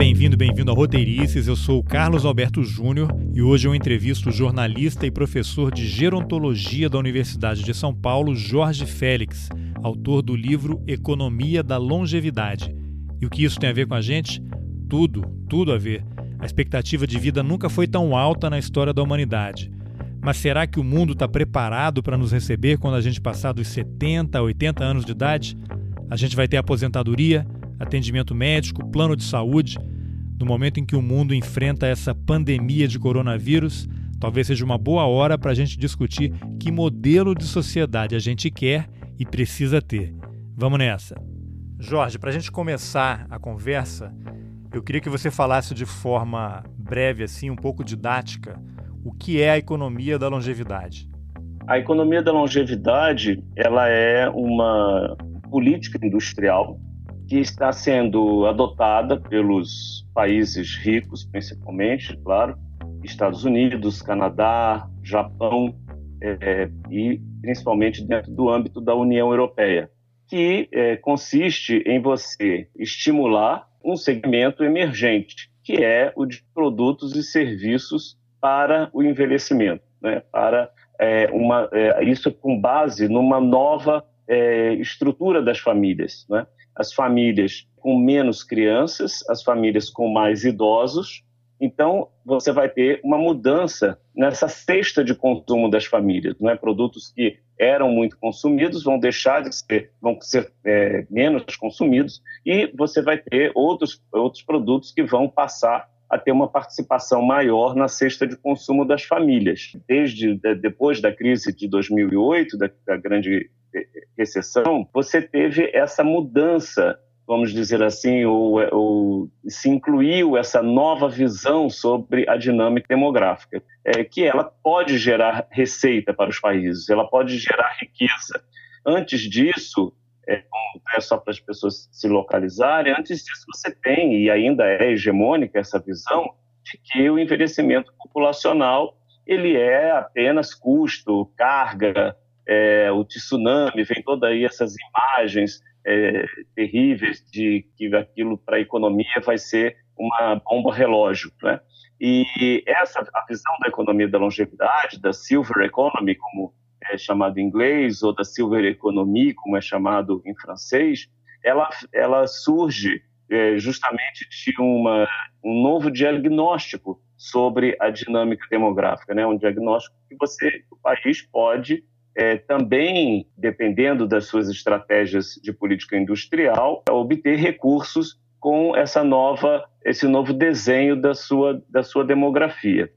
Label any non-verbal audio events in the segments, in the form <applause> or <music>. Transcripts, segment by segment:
bem-vindo, bem-vindo a Roteirices. Eu sou o Carlos Alberto Júnior e hoje eu entrevisto o jornalista e professor de gerontologia da Universidade de São Paulo, Jorge Félix, autor do livro Economia da Longevidade. E o que isso tem a ver com a gente? Tudo, tudo a ver. A expectativa de vida nunca foi tão alta na história da humanidade. Mas será que o mundo está preparado para nos receber quando a gente passar dos 70, 80 anos de idade? A gente vai ter aposentadoria, atendimento médico, plano de saúde. No momento em que o mundo enfrenta essa pandemia de coronavírus, talvez seja uma boa hora para a gente discutir que modelo de sociedade a gente quer e precisa ter. Vamos nessa. Jorge, para a gente começar a conversa, eu queria que você falasse de forma breve, assim, um pouco didática, o que é a economia da longevidade. A economia da longevidade, ela é uma política industrial que está sendo adotada pelos países ricos, principalmente, claro, Estados Unidos, Canadá, Japão é, e principalmente dentro do âmbito da União Europeia, que é, consiste em você estimular um segmento emergente, que é o de produtos e serviços para o envelhecimento, né? para é, uma, é, isso com base numa nova é, estrutura das famílias. Né? As famílias com menos crianças, as famílias com mais idosos. Então, você vai ter uma mudança nessa cesta de consumo das famílias. Não é? Produtos que eram muito consumidos vão deixar de ser, vão ser é, menos consumidos, e você vai ter outros, outros produtos que vão passar a ter uma participação maior na cesta de consumo das famílias. Desde depois da crise de 2008, da, da grande recessão, você teve essa mudança, vamos dizer assim, ou, ou se incluiu essa nova visão sobre a dinâmica demográfica, é, que ela pode gerar receita para os países, ela pode gerar riqueza. Antes disso, é, é só para as pessoas se localizarem, antes disso você tem, e ainda é hegemônica essa visão, de que o envelhecimento populacional ele é apenas custo, carga, é, o tsunami, vem todas aí essas imagens é, terríveis de que aquilo para a economia vai ser uma bomba relógio, né? E essa a visão da economia da longevidade, da silver economy, como é chamado em inglês, ou da silver economy, como é chamado em francês, ela, ela surge é, justamente de uma, um novo diagnóstico sobre a dinâmica demográfica, né? Um diagnóstico que você, o país pode é, também, dependendo das suas estratégias de política industrial, obter recursos com essa nova, esse novo desenho da sua, da sua demografia.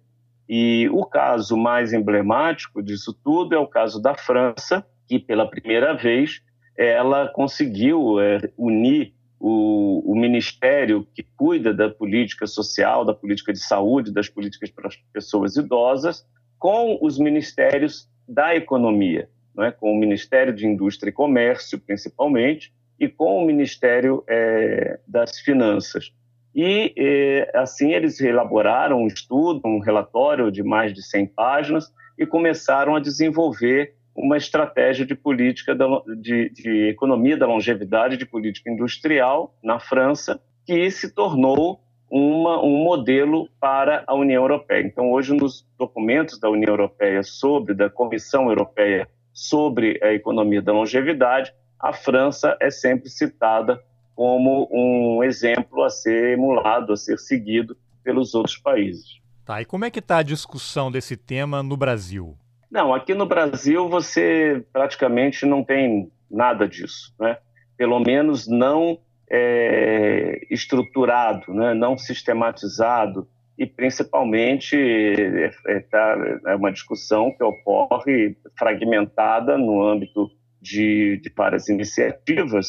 E o caso mais emblemático disso tudo é o caso da França, que pela primeira vez ela conseguiu é, unir o, o, ministério que cuida da política social, da política de saúde, das políticas para as pessoas idosas, com os ministérios da economia, é? com o Ministério de Indústria e Comércio, principalmente, e com o Ministério é, das Finanças. E, é, assim, eles elaboraram um estudo, um relatório de mais de 100 páginas e começaram a desenvolver uma estratégia de política da, de, de economia da longevidade, de política industrial na França, que se tornou uma, um modelo para a União Europeia. Então, hoje, nos documentos da União Europeia sobre, da Comissão Europeia sobre a economia da longevidade, a França é sempre citada como um exemplo a ser emulado, a ser seguido pelos outros países. Tá, e como é que está a discussão desse tema no Brasil? Não, aqui no Brasil você praticamente não tem nada disso, né? Pelo menos não é, estruturado, né, não sistematizado e principalmente é, é, tá, é, uma discussão que ocorre fragmentada no âmbito de, de várias iniciativas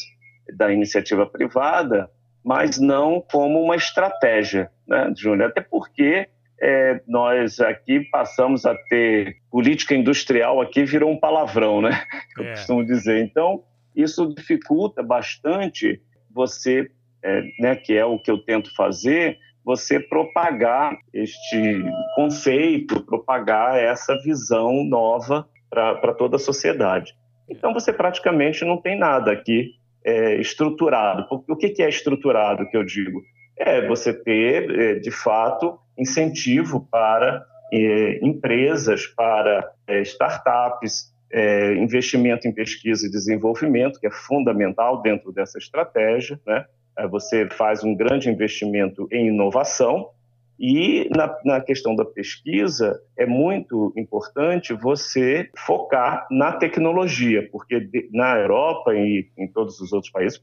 da iniciativa privada, mas não como uma estratégia, né, Júnior? Até porque é, nós aqui passamos a ter política industrial aqui virou um palavrão, né? <laughs> Eu é. costumo dizer. Então isso dificulta bastante você, é, né, que é o que eu tento fazer, você propagar este conceito, propagar essa visão nova para toda a sociedade. Então você praticamente não tem nada aqui é, estruturado. O que, que é estruturado que eu digo? é você ter, é, de fato, incentivo para é, empresas, para é, startups, é, investimento em pesquisa e desenvolvimento, que é fundamental dentro dessa estratégia. Né? É, você faz um grande investimento em inovação, e na, na, questão da pesquisa, é muito importante você focar na tecnologia, porque de, na Europa e em todos os outros países,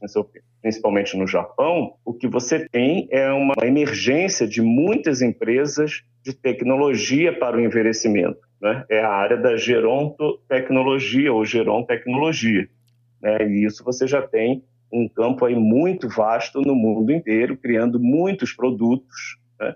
principalmente no Japão, o que você tem é uma emergência de muitas empresas de tecnologia para o envelhecimento. Né? É a área da gerontotecnologia ou gerontecnologia. Né? E isso você já tem um campo aí muito vasto no mundo inteiro, criando muitos produtos né?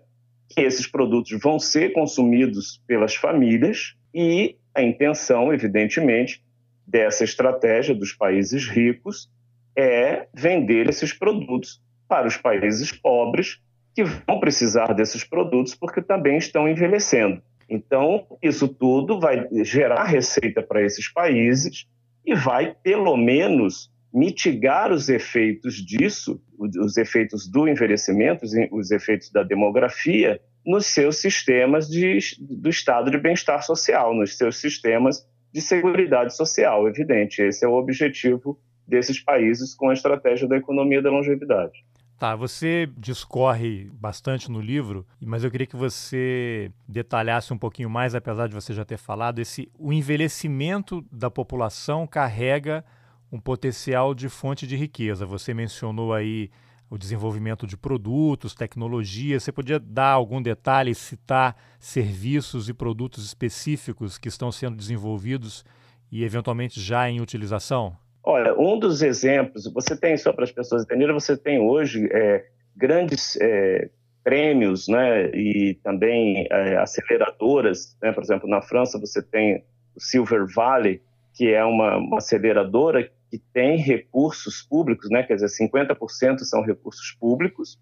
que esses produtos vão ser consumidos pelas famílias e a intenção, evidentemente, dessa estratégia dos países ricos é vender esses produtos para os países pobres que vão precisar desses produtos porque também estão envelhecendo. Então, isso tudo vai gerar receita para esses países e vai, pelo menos, mitigar os efeitos disso, os efeitos do envelhecimento, os efeitos da demografia, nos seus sistemas de, do estado de bem-estar social, nos seus sistemas de segurança social, evidente. Esse é o objetivo desses países com a estratégia da economia da longevidade. Tá, você discorre bastante no livro, mas eu queria que você detalhasse um pouquinho mais, apesar de você já ter falado, esse o envelhecimento da população carrega um potencial de fonte de riqueza. Você mencionou aí o desenvolvimento de produtos, tecnologia. Você podia dar algum detalhe, citar serviços e produtos específicos que estão sendo desenvolvidos e eventualmente já em utilização? Olha, um dos exemplos, você tem, só para as pessoas entenderem, você tem hoje é, grandes é, prêmios né, e também é, aceleradoras. Né? Por exemplo, na França você tem o Silver Valley, que é uma, uma aceleradora que tem recursos públicos, né? quer dizer, 50% são recursos públicos,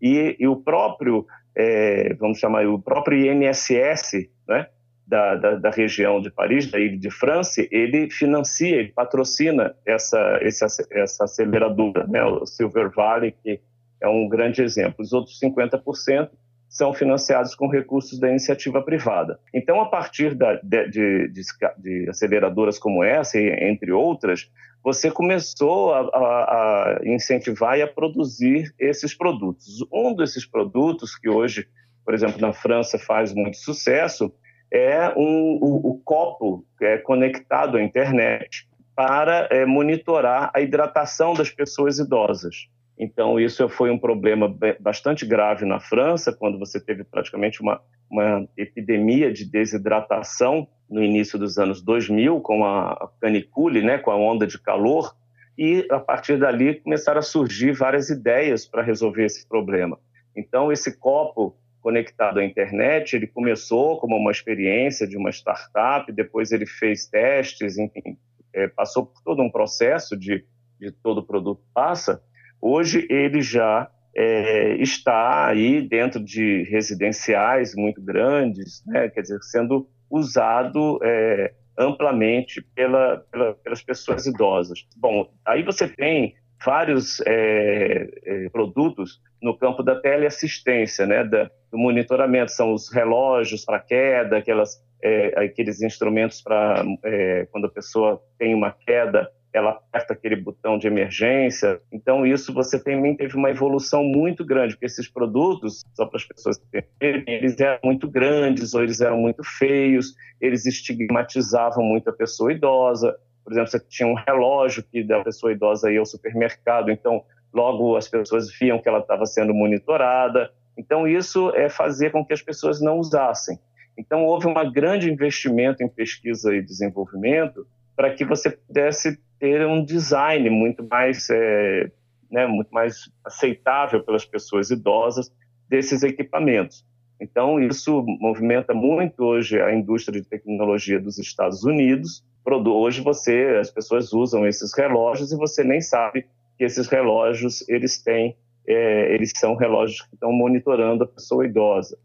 e, e o próprio, é, vamos chamar, o próprio INSS, né? Da, da, da, região de Paris, da ilha de França, ele financia, ele patrocina essa, essa, essa aceleradora, né? o Silver Valley, que é um grande exemplo. Os outros 50% são financiados com recursos da iniciativa privada. Então, a partir da, de, de, de, aceleradoras como essa, entre outras, você começou a, a, a, incentivar e a produzir esses produtos. Um desses produtos que hoje, por exemplo, na França faz muito sucesso é um, o, o copo é conectado à internet para é, monitorar a hidratação das pessoas idosas. Então, isso foi um problema bastante grave na França, quando você teve praticamente uma, uma epidemia de desidratação no início dos anos 2000, com a canicule, né, com a onda de calor, e a partir dali começaram a surgir várias ideias para resolver esse problema. Então, esse copo conectado à internet, ele começou como uma experiência de uma startup, depois ele fez testes, enfim, é, passou por todo um processo de, de todo produto passa, Hoje ele já é, está aí dentro de residenciais muito grandes, né? quer dizer, sendo usado é, amplamente pela, pela, pelas pessoas idosas. Bom, aí você tem vários é, é produtos no campo da teleassistência, né, da, do monitoramento, são os relógios para queda, aquelas, é, aqueles instrumentos para é, quando a pessoa tem uma queda, ela aperta aquele botão de emergência. Então, isso você também teve uma evolução muito grande, porque esses produtos, só para as pessoas entenderem, eles eram muito grandes ou eles eram muito feios, eles estigmatizavam muito a pessoa idosa. Por exemplo, você tinha um relógio que da pessoa idosa ia ao supermercado, então logo as pessoas viam que ela estava sendo monitorada. Então, isso é fazer com que as pessoas não usassem. Então, houve um grande investimento em pesquisa e desenvolvimento para que você pudesse ter um design muito mais, é, né, muito mais aceitável pelas pessoas idosas desses equipamentos. Então, isso movimenta muito hoje a indústria de tecnologia dos Estados Unidos. Hoje você, as pessoas usam esses relógios e você nem sabe que esses relógios eles têm, é, eles são relógios que estão monitorando a pessoa idosa.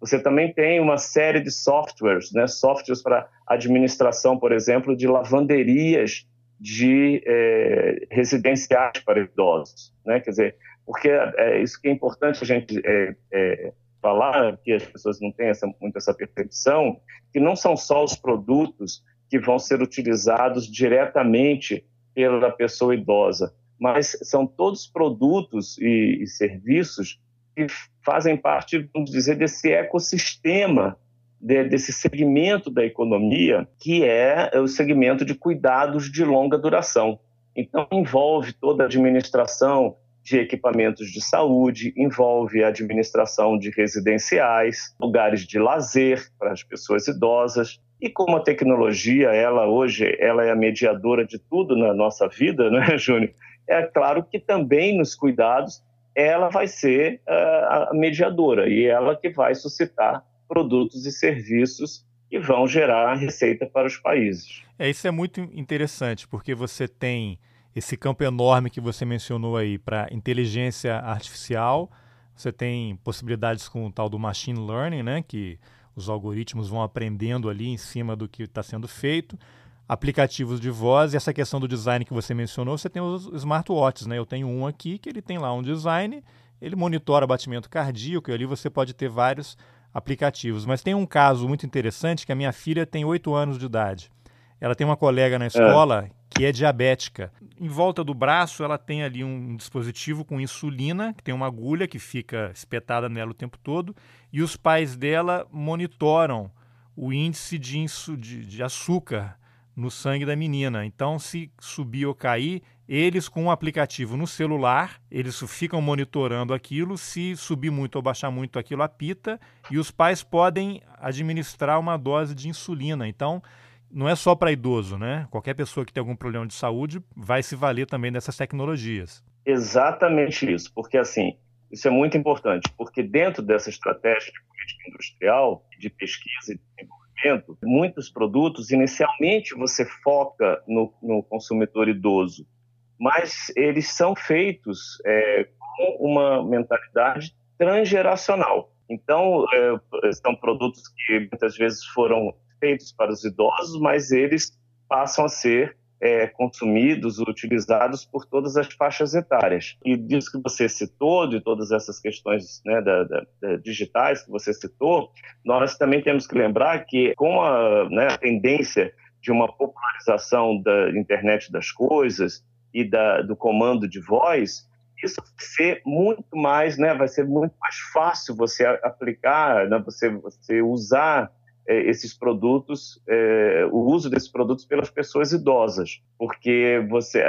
Você também tem uma série de softwares, né, softwares para administração, por exemplo, de lavanderias de é, residenciais para idosos. Né? Quer dizer, porque é isso que é importante a gente é, é, falar, que as pessoas não têm essa, muito essa percepção, que não são só os produtos que vão ser utilizados diretamente pela pessoa idosa, mas são todos produtos e, e serviços que fazem parte, vamos dizer, desse ecossistema, de, desse segmento da economia, que é o segmento de cuidados de longa duração. Então, envolve toda a administração de equipamentos de saúde, envolve a administração de residenciais, lugares de lazer para as pessoas idosas. E como a tecnologia, ela hoje, ela é a mediadora de tudo na nossa vida, né, <laughs> Júnior? É claro que também nos cuidados ela vai ser uh, a mediadora e ela que vai suscitar produtos e serviços que vão gerar receita para os países. É, isso é muito interessante, porque você tem esse campo enorme que você mencionou aí para inteligência artificial, você tem possibilidades com o tal do machine learning, né, que os algoritmos vão aprendendo ali em cima do que está sendo feito aplicativos de voz e essa questão do design que você mencionou, você tem os smartwatches, né? Eu tenho um aqui que ele tem lá um design, ele monitora batimento cardíaco e ali você pode ter vários aplicativos. Mas tem um caso muito interessante que a minha filha tem 8 anos de idade. Ela tem uma colega na é. escola é. que é diabética. Em volta do braço, ela tem ali um dispositivo com insulina, que tem uma agulha que fica espetada nela o tempo todo, e os pais dela monitoram o índice de, de, de açúcar no sangue da menina. Então, se subir ou cair, eles com um aplicativo no celular, eles ficam monitorando aquilo. Se subir muito ou baixar muito, aquilo apita e os pais podem administrar uma dose de insulina. Então, não é só para idoso, né? Qualquer pessoa que tem algum problema de saúde vai se valer também dessas tecnologias. Exatamente isso, porque assim, isso é muito importante, porque dentro dessa estratégia de política industrial, de pesquisa e desenvolvimento, muitos produtos, inicialmente você foca no, no consumidor idoso, mas eles são feitos é, com uma mentalidade transgeracional. Então, é, são produtos que muitas vezes foram feitos para os idosos, mas eles passam a ser é, consumidos, utilizados por todas as faixas etárias. E disso que você citou, de todas essas questões né, da, da, da digitais que você citou, nós também temos que lembrar que com a, né, a tendência de uma popularização da internet das coisas e da, do comando de voz, isso vai ser muito mais, né, vai ser muito mais fácil você aplicar, né, você, você usar esses produtos, é, o uso desses produtos pelas pessoas idosas, porque você é,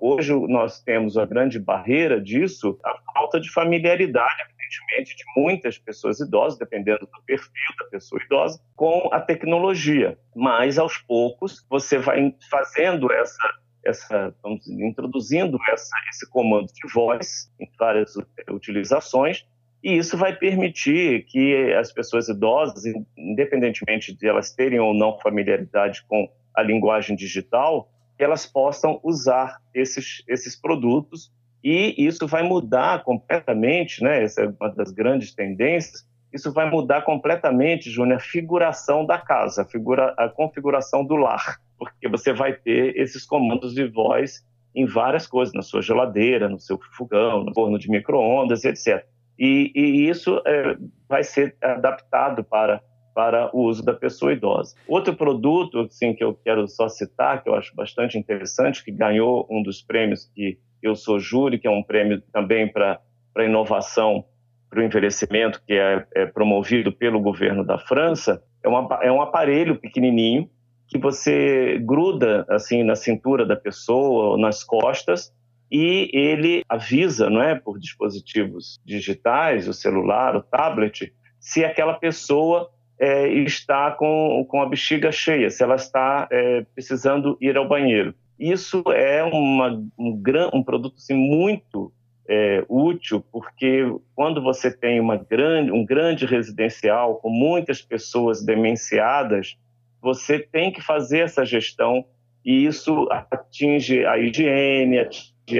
hoje nós temos a grande barreira disso, a falta de familiaridade, evidentemente, de muitas pessoas idosas, dependendo do perfil da pessoa idosa, com a tecnologia. Mas aos poucos você vai fazendo essa essa, vamos, introduzindo essa, esse comando de voz em várias utilizações e isso vai permitir que as pessoas idosas, independentemente de elas terem ou não familiaridade com a linguagem digital, elas possam usar esses, esses produtos e isso vai mudar completamente, né? Essa é uma das grandes tendências. Isso vai mudar completamente, Júnior, a figuração da casa, a, figura, a configuração do lar, porque você vai ter esses comandos de voz em várias coisas, na sua geladeira, no seu fogão, no forno de micro-ondas, etc e, e isso é, vai ser adaptado para, para o uso da pessoa idosa. Outro produto assim, que eu quero só citar, que eu acho bastante interessante, que ganhou um dos prêmios que eu sou júri, que é um prêmio também para inovação para o envelhecimento, que é, é, promovido pelo governo da França, é, uma, é um aparelho pequenininho que você gruda assim na cintura da pessoa, nas costas, e ele avisa, não é, por dispositivos digitais, o celular, o tablet, se aquela pessoa é, está com, com a bexiga cheia, se ela está é, precisando ir ao banheiro. Isso é uma, um, gran, um produto assim, muito é, útil, porque quando você tem uma grande, um grande residencial com muitas pessoas demenciadas, você tem que fazer essa gestão e isso atinge a higiene,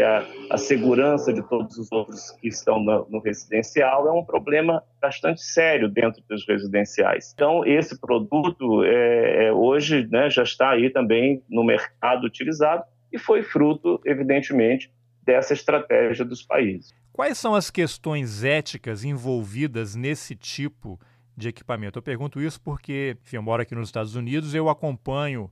a, a segurança de todos os outros que estão no, no, residencial é um problema bastante sério dentro dos residenciais. Então, esse produto é, é, hoje né, já está aí também no mercado utilizado e foi fruto, evidentemente, dessa estratégia dos países. Quais são as questões éticas envolvidas nesse tipo de equipamento? Eu pergunto isso porque, enfim, eu moro aqui nos Estados Unidos, eu acompanho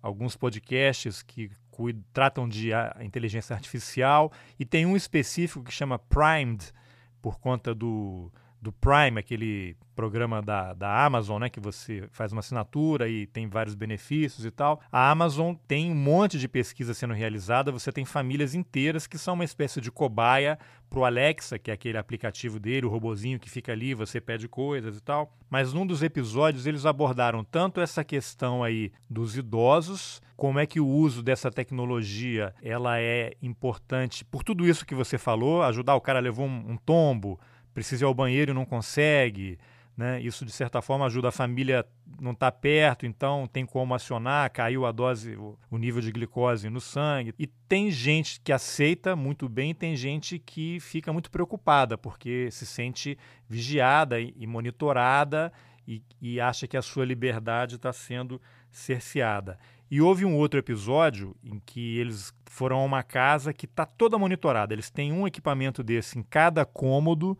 alguns podcasts que cuidam, tratam de inteligência artificial e tem um específico que chama Primed, por conta do, do Prime, aquele programa da, da Amazon, né, que você faz uma assinatura e tem vários benefícios e tal. A Amazon tem um monte de pesquisa sendo realizada, você tem famílias inteiras que são uma espécie de cobaia para o Alexa, que é aquele aplicativo dele, o robozinho que fica ali, você pede coisas e tal. Mas num dos episódios eles abordaram tanto essa questão aí dos idosos, como é que o uso dessa tecnologia ela é importante por tudo isso que você falou, ajudar o cara levou um, um tombo, precisa ir ao banheiro e não consegue. Né? Isso, de certa forma, ajuda a família não estar tá perto, então tem como acionar, caiu a dose, o, nível de glicose no sangue. E tem gente que aceita muito bem, tem gente que fica muito preocupada, porque se sente vigiada e, e monitorada e, e acha que a sua liberdade está sendo cerceada. E houve um outro episódio em que eles foram a uma casa que está toda monitorada. Eles têm um equipamento desse em cada cômodo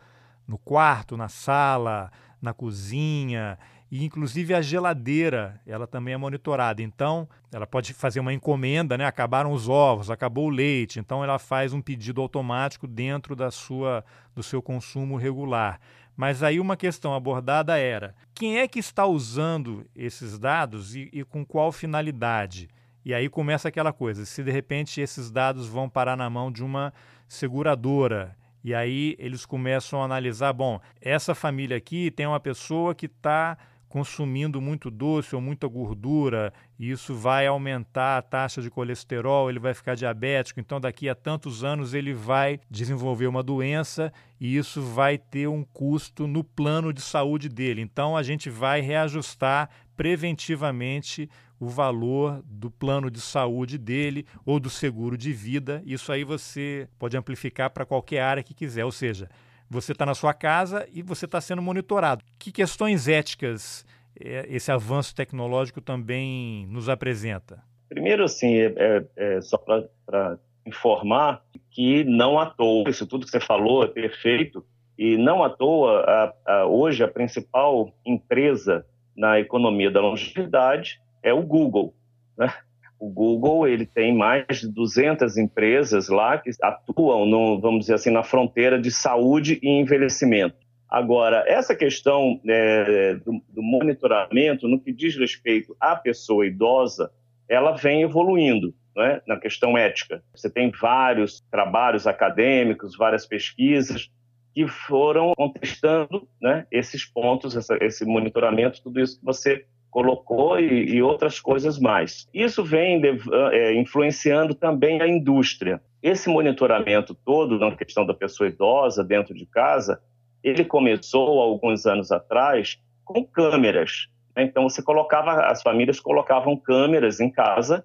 no quarto, na sala, na cozinha e inclusive a geladeira, ela também é monitorada. Então, ela pode fazer uma encomenda, né? Acabaram os ovos, acabou o leite, então ela faz um pedido automático dentro da sua do seu consumo regular. Mas aí uma questão abordada era: quem é que está usando esses dados e, e com qual finalidade? E aí começa aquela coisa: se de repente esses dados vão parar na mão de uma seguradora e aí eles começam a analisar: bom, essa família aqui tem uma pessoa que está consumindo muito doce ou muita gordura, e isso vai aumentar a taxa de colesterol, ele vai ficar diabético, então daqui a tantos anos ele vai desenvolver uma doença e isso vai ter um custo no plano de saúde dele. Então a gente vai reajustar preventivamente o valor do plano de saúde dele ou do seguro de vida. Isso aí você pode amplificar para qualquer área que quiser, ou seja, você está na sua casa e você está sendo monitorado. Que questões éticas é, esse avanço tecnológico também nos apresenta? Primeiro, assim, é, é, é só para informar que não à toa, isso tudo que você falou é perfeito, e não à toa, a, a, hoje a principal empresa na economia da longevidade é o Google. Né? O Google ele tem mais de 200 empresas lá que atuam, no, vamos dizer assim, na fronteira de saúde e envelhecimento. Agora, essa questão é, do, do, monitoramento, no que diz respeito à pessoa idosa, ela vem evoluindo né, na questão ética. Você tem vários trabalhos acadêmicos, várias pesquisas que foram contestando né, esses pontos, essa, esse monitoramento, tudo isso que você colocou e, e outras coisas mais. Isso vem de, é, influenciando também a indústria. Esse monitoramento todo na questão da pessoa idosa dentro de casa, ele começou alguns anos atrás com câmeras. Né? Então você colocava, as famílias colocavam câmeras em casa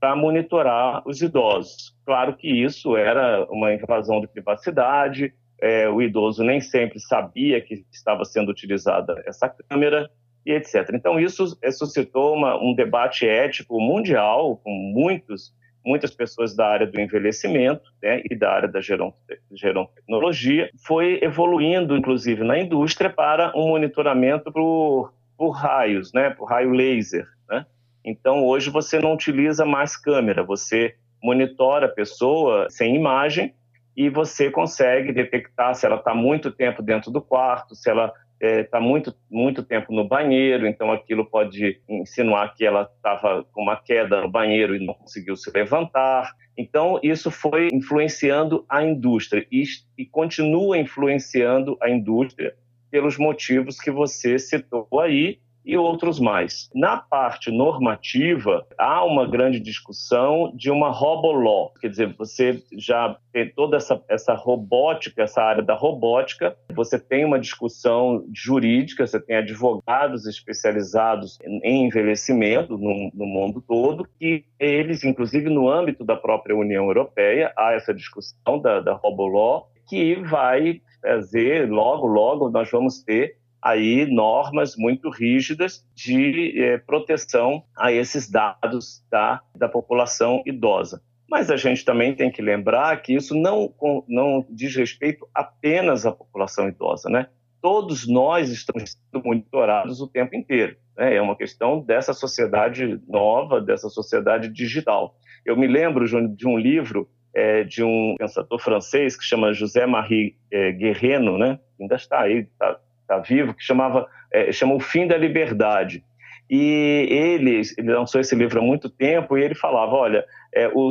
para monitorar os idosos. Claro que isso era uma invasão de privacidade, é, o idoso nem sempre sabia que estava sendo utilizada essa câmera e etc. Então isso suscitou uma, um debate ético mundial com muitos muitas pessoas da área do envelhecimento né, e da área da gerontecnologia, foi evoluindo, inclusive, na indústria para um monitoramento por, por raios, né, por raio laser. Né? Então, hoje você não utiliza mais câmera, você monitora a pessoa sem imagem e você consegue detectar se ela está muito tempo dentro do quarto, se ela está é, tá muito, muito tempo no banheiro, então aquilo pode insinuar que ela estava com uma queda no banheiro e não conseguiu se levantar. Então, isso foi influenciando a indústria e, e continua influenciando a indústria pelos motivos que você citou aí e outros mais. Na parte normativa, há uma grande discussão de uma robolaw, quer dizer, você já tem toda essa, essa robótica, essa área da robótica, você tem uma discussão jurídica, você tem advogados especializados em envelhecimento no, no mundo todo, e eles, inclusive no âmbito da própria União Europeia, há essa discussão da, da robolaw, que vai fazer, logo, logo, nós vamos ter aí normas muito rígidas de é, proteção a esses dados da, da população idosa. Mas a gente também tem que lembrar que isso não, não diz respeito apenas à população idosa, né? Todos nós estamos sendo monitorados o tempo inteiro. Né? É uma questão dessa sociedade nova, dessa sociedade digital. Eu me lembro de um livro é, de um pensador francês que chama José Marie é, Guerreno, né? ainda está aí, está tá vivo, que chamava é, chama O Fim da Liberdade. E ele, ele lançou esse livro há muito tempo e ele falava, olha, é, o,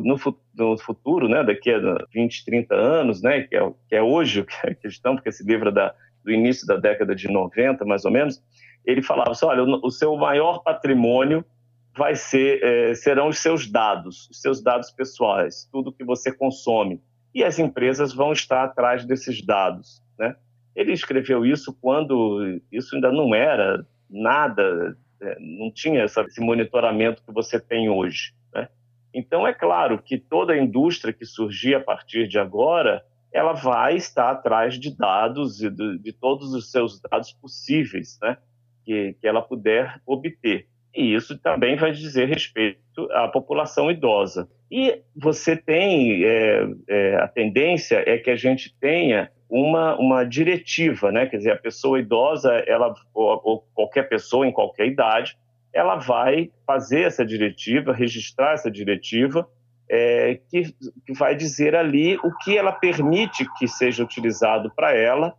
no, no, futuro, né, daqui a 20, 30 anos, né, que, é, que é hoje que <laughs> questão, porque esse livro é da, do início da década de 90, mais ou menos, ele falava assim, olha, o, o seu maior patrimônio vai ser, é, serão os seus dados, os seus dados pessoais, tudo que você consome. E as empresas vão estar atrás desses dados. Né? Ele escreveu isso quando isso ainda não era nada, é, não tinha esse monitoramento que você tem hoje. Né? Então, é claro que toda a indústria que surgir a partir de agora, ela vai estar atrás de dados e de, de todos os seus dados possíveis né? que, que ela puder obter e isso também vai dizer respeito à população idosa. E você tem, é, é, a tendência é que a gente tenha uma, uma diretiva, né? quer dizer, a pessoa idosa, ela, ou, ou qualquer pessoa em qualquer idade, ela vai fazer essa diretiva, registrar essa diretiva, é, que, que vai dizer ali o que ela permite que seja utilizado para ela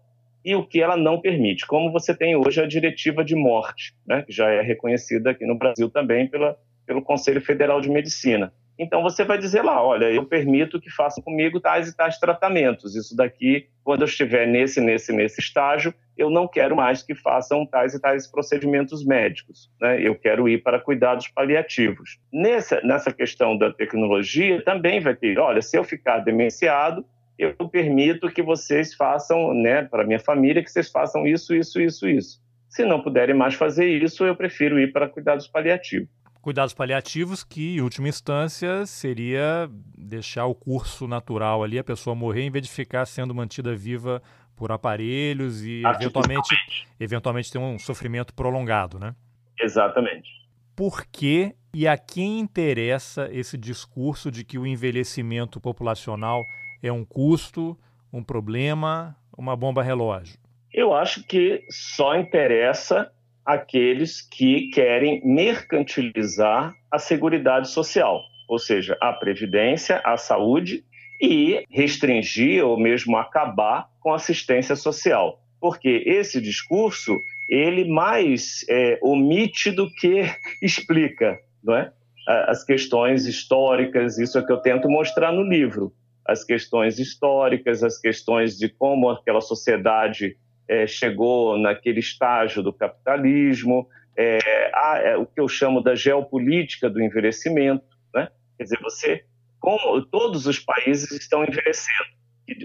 e o que ela não permite, como você tem hoje a diretiva de morte, né, que já é reconhecida aqui no Brasil também pela, pelo Conselho Federal de Medicina. Então você vai dizer lá, olha, eu permito que façam comigo tais e tais tratamentos. Isso daqui, quando eu estiver nesse, nesse, nesse estágio, eu não quero mais que façam tais e tais procedimentos médicos. Né? Eu quero ir para cuidados paliativos. Nessa, nessa questão da tecnologia, também vai ter, olha, se eu ficar demenciado, eu permito que vocês façam, né, para minha família, que vocês façam isso, isso, isso, isso. Se não puderem mais fazer isso, eu prefiro ir para cuidados paliativos. Cuidados paliativos que, em última instância, seria deixar o curso natural ali, a pessoa morrer, em vez de ficar sendo mantida viva por aparelhos e eventualmente, eventualmente ter um sofrimento prolongado, né? Exatamente. Por que e a quem interessa esse discurso de que o envelhecimento populacional é um custo, um problema, uma bomba relógio? Eu acho que só interessa aqueles que querem mercantilizar a seguridade social, ou seja, a previdência, a saúde e restringir ou mesmo acabar com a assistência social. Porque esse discurso ele mais é, omite do que <laughs> explica, não é? As questões históricas, isso é que eu tento mostrar no livro as questões históricas, as questões de como aquela sociedade é, chegou naquele estágio do capitalismo, é, a, é, o que eu chamo da geopolítica do envelhecimento. Né? Quer dizer, você, como todos os países estão envelhecendo,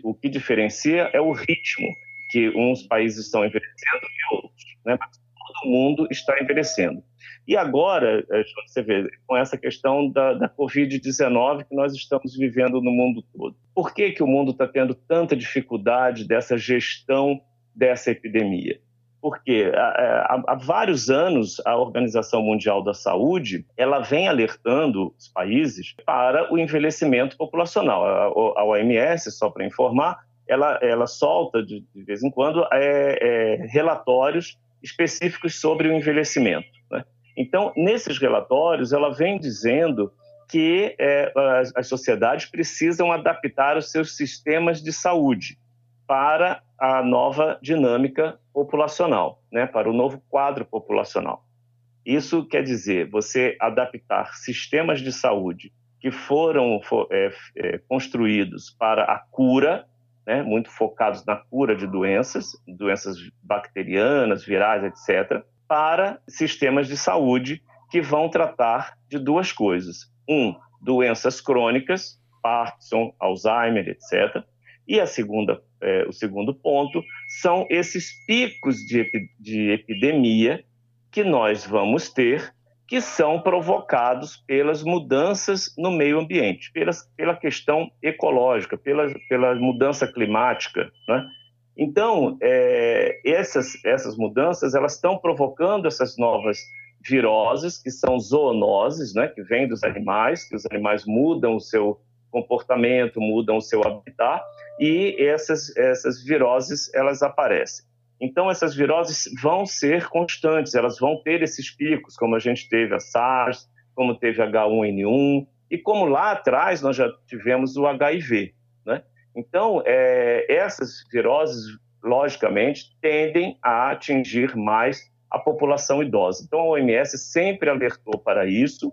o que diferencia é o ritmo que uns países estão envelhecendo e outros. Né? Mas todo mundo está envelhecendo. E agora, é, você vê, com essa questão da, da Covid-19 que nós estamos vivendo no mundo todo. Por que, que o mundo está tendo tanta dificuldade dessa gestão dessa epidemia? Porque há, há, vários anos a Organização Mundial da Saúde ela vem alertando os países para o envelhecimento populacional. A, a OMS, só para informar, ela, ela solta de, de vez em quando é, é, relatórios específicos sobre o envelhecimento. Né? Então, nesses relatórios, ela vem dizendo que é, as, as sociedades precisam adaptar os seus sistemas de saúde para a nova dinâmica populacional, né, para o novo quadro populacional. Isso quer dizer você adaptar sistemas de saúde que foram for, é, é, construídos para a cura, né, muito focados na cura de doenças, doenças bacterianas, virais, etc., para sistemas de saúde que vão tratar de duas coisas. Um, doenças crônicas, Parkinson, Alzheimer, etc. E a segunda, é, o segundo ponto são esses picos de, de epidemia que nós vamos ter, que são provocados pelas mudanças no meio ambiente, pela, pela questão ecológica, pela, pela mudança climática, né? Então, é, essas, essas mudanças elas estão provocando essas novas viroses, que são zoonoses, né, que vêm dos animais, que os animais mudam o seu comportamento, mudam o seu habitat, e essas, essas viroses, elas aparecem. Então, essas viroses vão ser constantes, elas vão ter esses picos, como a gente teve a SARS, como teve H1N1, e como lá atrás nós já tivemos o HIV. Né? Então, é, essas viroses, logicamente, tendem a atingir mais a população idosa. Então, a OMS sempre alertou para isso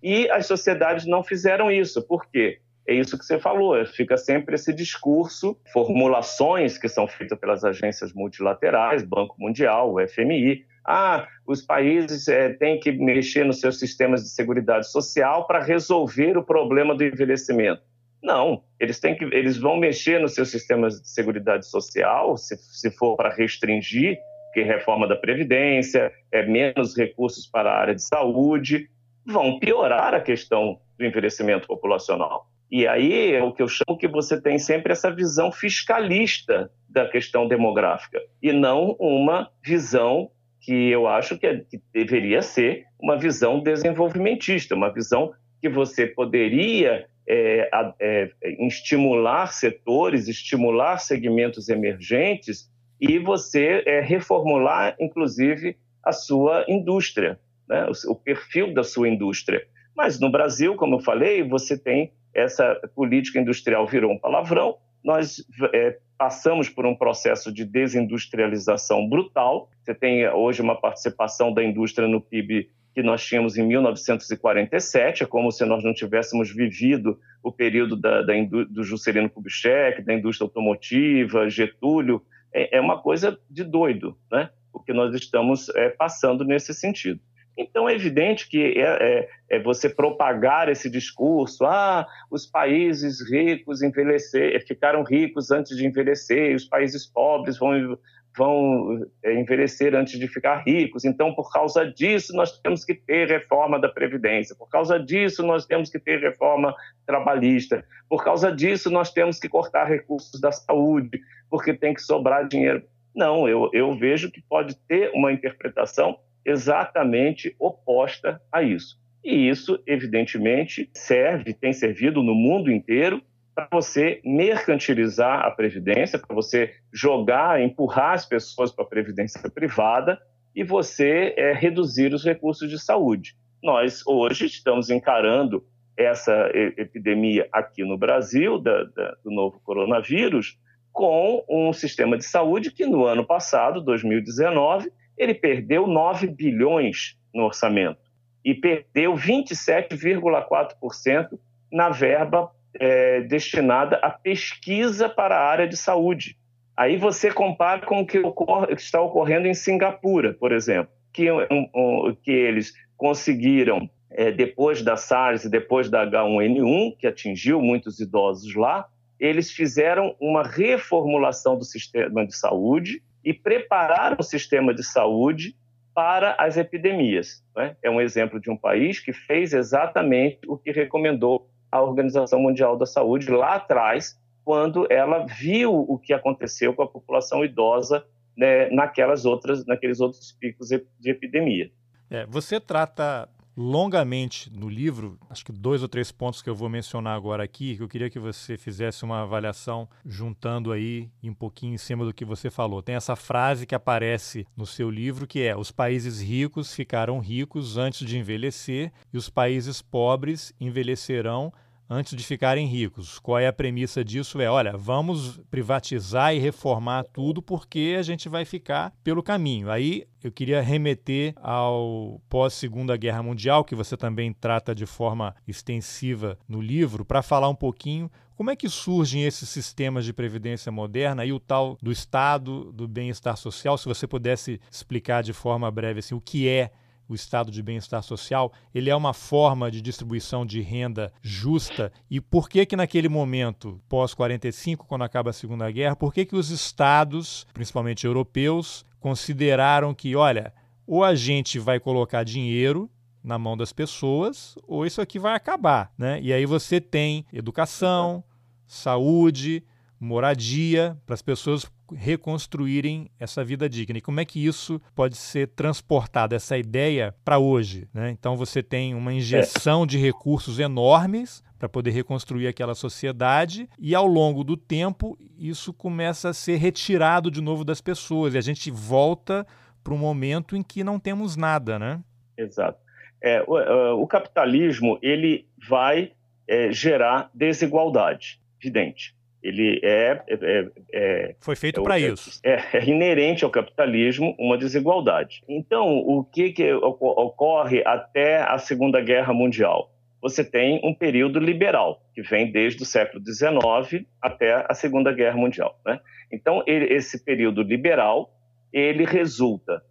e as sociedades não fizeram isso. Por quê? É isso que você falou, fica sempre esse discurso, formulações que são feitas pelas agências multilaterais, Banco Mundial, o FMI. Ah, os países é, têm que mexer nos seus sistemas de segurança social para resolver o problema do envelhecimento. Não, eles têm que, eles vão mexer nos seus sistemas de segurança social, se, se for para restringir, que reforma da previdência, é menos recursos para a área de saúde, vão piorar a questão do envelhecimento populacional. E aí é o que eu chamo que você tem sempre essa visão fiscalista da questão demográfica e não uma visão que eu acho que, é, que deveria ser uma visão desenvolvimentista, uma visão que você poderia é, é, estimular setores, estimular segmentos emergentes e você é, reformular, inclusive, a sua indústria, né? o, o perfil da sua indústria. Mas no Brasil, como eu falei, você tem essa política industrial virou um palavrão. Nós é, passamos por um processo de desindustrialização brutal. Você tem hoje uma participação da indústria no PIB que nós tínhamos em 1947, é como se nós não tivéssemos vivido o período da, da do Juscelino Kubitschek, da indústria automotiva, Getúlio. É, é, uma coisa de doido, né? o que nós estamos é, passando nesse sentido. Então é evidente que é, é, é, você propagar esse discurso, ah, os países ricos envelhecer, ficaram ricos antes de envelhecer, os países pobres vão, vão é, envelhecer antes de ficar ricos. Então, por causa disso, nós temos que ter reforma da Previdência, por causa disso, nós temos que ter reforma trabalhista, por causa disso, nós temos que cortar recursos da saúde, porque tem que sobrar dinheiro. Não, eu, eu vejo que pode ter uma interpretação exatamente oposta a isso. E isso, evidentemente, serve, tem servido no mundo inteiro para você mercantilizar a previdência, para você jogar, empurrar as pessoas para a previdência privada e você é, reduzir os recursos de saúde. Nós hoje estamos encarando essa epidemia aqui no Brasil da, da, do novo coronavírus com um sistema de saúde que no ano passado, 2019, ele perdeu 9 bilhões no orçamento e perdeu 27,4% na verba é, destinada à pesquisa para a área de saúde. Aí você compara com o que, ocorre, que está ocorrendo em Singapura, por exemplo, que, um, um, que eles conseguiram, é, depois da SARS e depois da H1N1, que atingiu muitos idosos lá, eles fizeram uma reformulação do sistema de saúde e prepararam o sistema de saúde para as epidemias. Né? É um exemplo de um país que fez exatamente o que recomendou a Organização Mundial da Saúde lá atrás, quando ela viu o que aconteceu com a população idosa né, naquelas outras, naqueles outros picos de epidemia. É, você trata longamente no livro, acho que dois ou três pontos que eu vou mencionar agora aqui, que eu queria que você fizesse uma avaliação juntando aí um pouquinho em cima do que você falou. Tem essa frase que aparece no seu livro que é: os países ricos ficaram ricos antes de envelhecer e os países pobres envelhecerão antes de ficarem ricos. Qual é a premissa disso? É, olha, vamos privatizar e reformar tudo porque a gente vai ficar pelo caminho. Aí eu queria remeter ao pós-Segunda Guerra Mundial, que você também trata de forma extensiva no livro, para falar um pouquinho como é que surgem esses sistemas de previdência moderna e o tal do Estado do bem-estar social? Se você pudesse explicar de forma breve assim, o que é o estado de bem-estar social, ele é uma forma de distribuição de renda justa e por que que naquele momento, pós 45, quando acaba a Segunda Guerra, por que que os estados, principalmente europeus, consideraram que, olha, ou a gente vai colocar dinheiro na mão das pessoas, ou isso aqui vai acabar, né? E aí você tem educação, saúde, moradia para as pessoas reconstruírem essa vida digna. E como é que isso pode ser transportado, essa ideia, para hoje? Né? Então você tem uma injeção de recursos enormes para poder reconstruir aquela sociedade e ao longo do tempo isso começa a ser retirado de novo das pessoas e a gente volta para um momento em que não temos nada, né? Exato. É, o, é, o, capitalismo ele vai é, gerar desigualdade, evidente. Ele é, é, é, é foi feito para isso. É, inerente ao capitalismo uma desigualdade. Então, o que, que ocorre até a Segunda Guerra Mundial? Você tem um período liberal que vem desde o século XIX até a Segunda Guerra Mundial. Né? Então, ele, esse período liberal ele resulta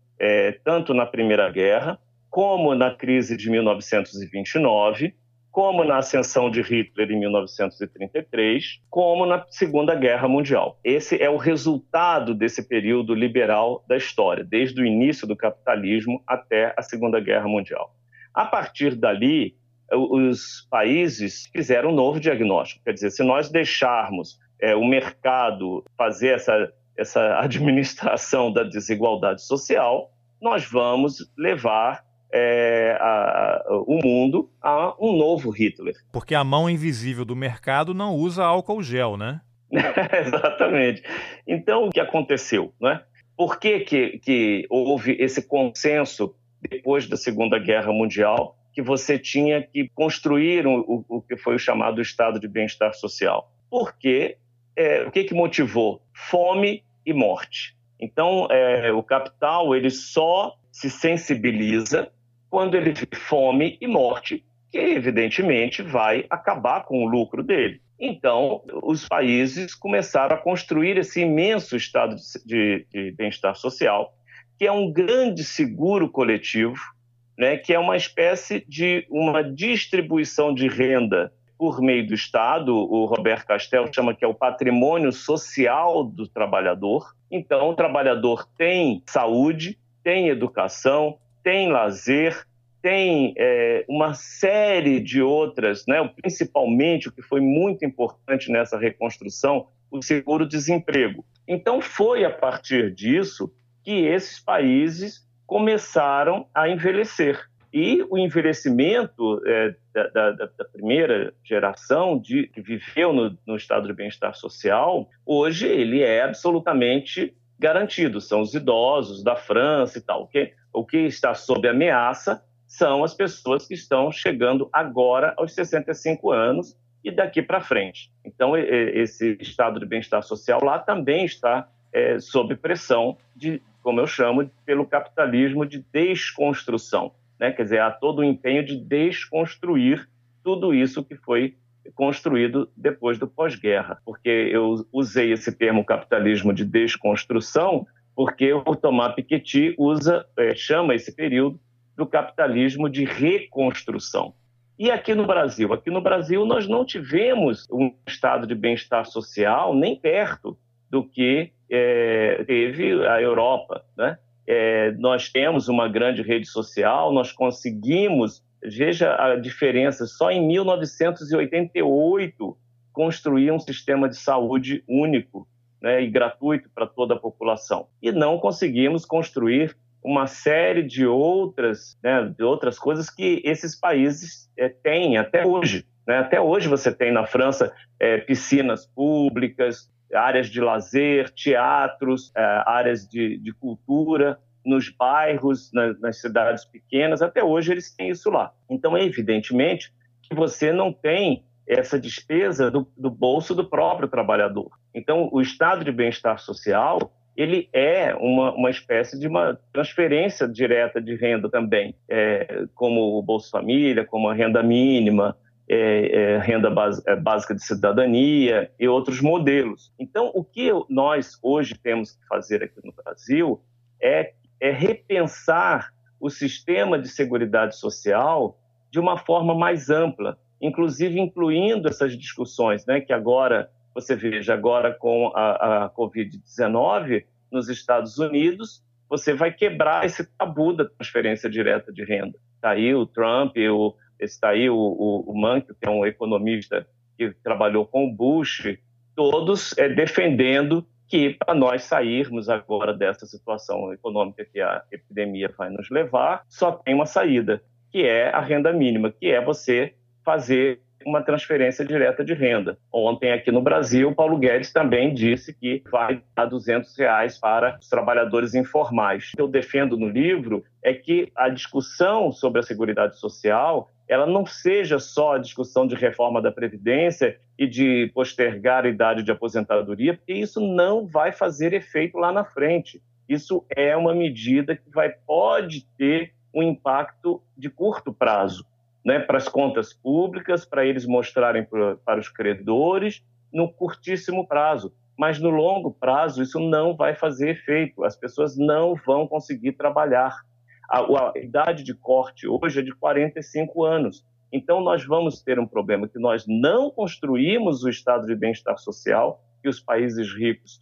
tanto na Primeira Guerra como na crise de 1929, como na ascensão de Hitler em 1933, como na Segunda Guerra Mundial. Esse é o resultado desse período liberal da história, desde o início do capitalismo até a Segunda Guerra Mundial. A partir dali, os países fizeram um novo diagnóstico. Quer dizer, se nós deixarmos é, o mercado fazer essa, essa <laughs> administração da desigualdade social, nós vamos levar é, a, o mundo a um novo Hitler. Porque a mão invisível do mercado não usa álcool gel, né? <laughs> Exatamente. Então, o que aconteceu? Né? Por que, que, que houve esse consenso depois da Segunda Guerra Mundial que você tinha que construir o, o, o que foi o chamado estado de bem-estar social? Porque é, o que, que motivou? Fome e morte. Então, é, o capital ele só se sensibiliza quando ele vê fome e morte, que evidentemente vai acabar com o lucro dele. Então, os países começaram a construir esse imenso estado de, de bem-estar social, que é um grande seguro coletivo, né, que é uma espécie de uma distribuição de renda por meio do Estado. O Roberto Castelo chama que é o patrimônio social do trabalhador. Então, o trabalhador tem saúde, tem educação, tem lazer, tem é, uma série de outras, né? principalmente o que foi muito importante nessa reconstrução, o seguro-desemprego. Então, foi a partir disso que esses países começaram a envelhecer. E o envelhecimento é, da, da, da, primeira geração de, que viveu no, no estado de bem-estar social, hoje ele é absolutamente garantido. São os idosos da França e tal. Okay? o que está sob ameaça são as pessoas que estão chegando agora aos 65 anos e daqui para frente. Então, esse estado de bem-estar social lá também está é, sob pressão de, como eu chamo, pelo capitalismo de desconstrução. Né? Quer dizer, há todo o empenho de desconstruir tudo isso que foi construído depois do pós-guerra. Porque eu usei esse termo capitalismo de desconstrução porque o Thomas Piketty usa, é, chama esse período do capitalismo de reconstrução. E aqui no Brasil? Aqui no Brasil nós não tivemos um estado de bem-estar social nem perto do que é, teve a Europa. Né? É, nós temos uma grande rede social, nós conseguimos, veja a diferença, só em 1988 construir um sistema de saúde único né, e gratuito para toda a população. E não conseguimos construir uma série de outras, né, de outras coisas que esses países é, têm até hoje. Né? Até hoje você tem na França é, piscinas públicas, áreas de lazer, teatros, é, áreas de, de, cultura nos bairros, na, nas cidades pequenas. Até hoje eles têm isso lá. Então, evidentemente que você não tem essa despesa do, do bolso do próprio trabalhador. Então, o estado de bem-estar social ele é uma, uma espécie de uma transferência direta de renda também, é, como o Bolsa Família, como a renda mínima, é, é, renda é, básica de cidadania e outros modelos. Então, o que nós hoje temos que fazer aqui no Brasil é, é repensar o sistema de seguridade social de uma forma mais ampla, inclusive incluindo essas discussões, né, que agora você veja, agora com a, a Covid-19 nos Estados Unidos, você vai quebrar esse tabu da transferência direta de renda. Está aí o Trump, está aí o, o, o Mankey, que é um economista que trabalhou com o Bush, todos é, defendendo que para nós sairmos agora dessa situação econômica que a epidemia vai nos levar, só tem uma saída, que é a renda mínima, que é você fazer uma transferência direta de renda. Ontem, aqui no Brasil, Paulo Guedes também disse que vai dar 200 reais para os trabalhadores informais. O que eu defendo no livro é que a discussão sobre a Seguridade Social ela não seja só a discussão de reforma da Previdência e de postergar a idade de aposentadoria, porque isso não vai fazer efeito lá na frente. Isso é uma medida que vai, pode ter um impacto de curto prazo né, para as contas públicas, para eles mostrarem para, os credores no curtíssimo prazo. Mas no longo prazo, isso não vai fazer efeito. As pessoas não vão conseguir trabalhar. A, a idade de corte hoje é de 45 anos. Então, nós vamos ter um problema que nós não construímos o estado de bem-estar social que os países ricos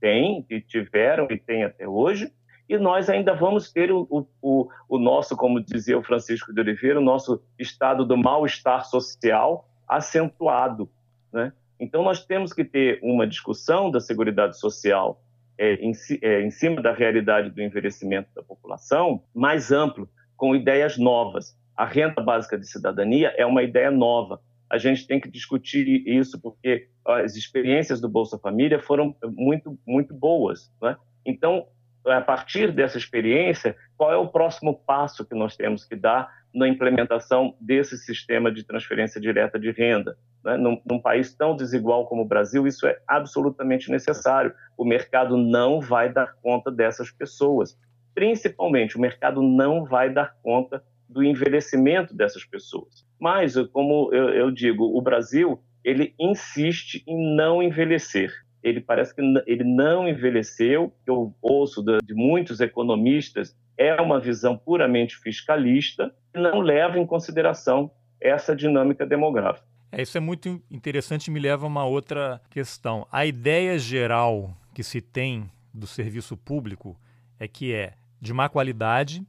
têm, que tiveram e têm até hoje, e nós ainda vamos ter o, o, o nosso, como dizia o Francisco de Oliveira, o nosso estado do mal-estar social acentuado. Né? Então, nós temos que ter uma discussão da Seguridade Social é, em, é, em cima da realidade do envelhecimento da população mais amplo, com ideias novas. A renda básica de cidadania é uma ideia nova. A gente tem que discutir isso porque as experiências do Bolsa Família foram muito, muito boas. Né? Então, a partir dessa experiência, qual é o próximo passo que nós temos que dar na implementação desse sistema de transferência direta de renda? Né? Num, num, país tão desigual como o Brasil, isso é absolutamente necessário. O mercado não vai dar conta dessas pessoas. Principalmente, o mercado não vai dar conta do envelhecimento dessas pessoas. Mas, como eu, eu digo, o Brasil ele insiste em não envelhecer ele parece que ele não envelheceu, eu ouço de muitos economistas, é uma visão puramente fiscalista não leva em consideração essa dinâmica demográfica. É, isso é muito interessante e me leva a uma outra questão. A ideia geral que se tem do serviço público é que é de má qualidade,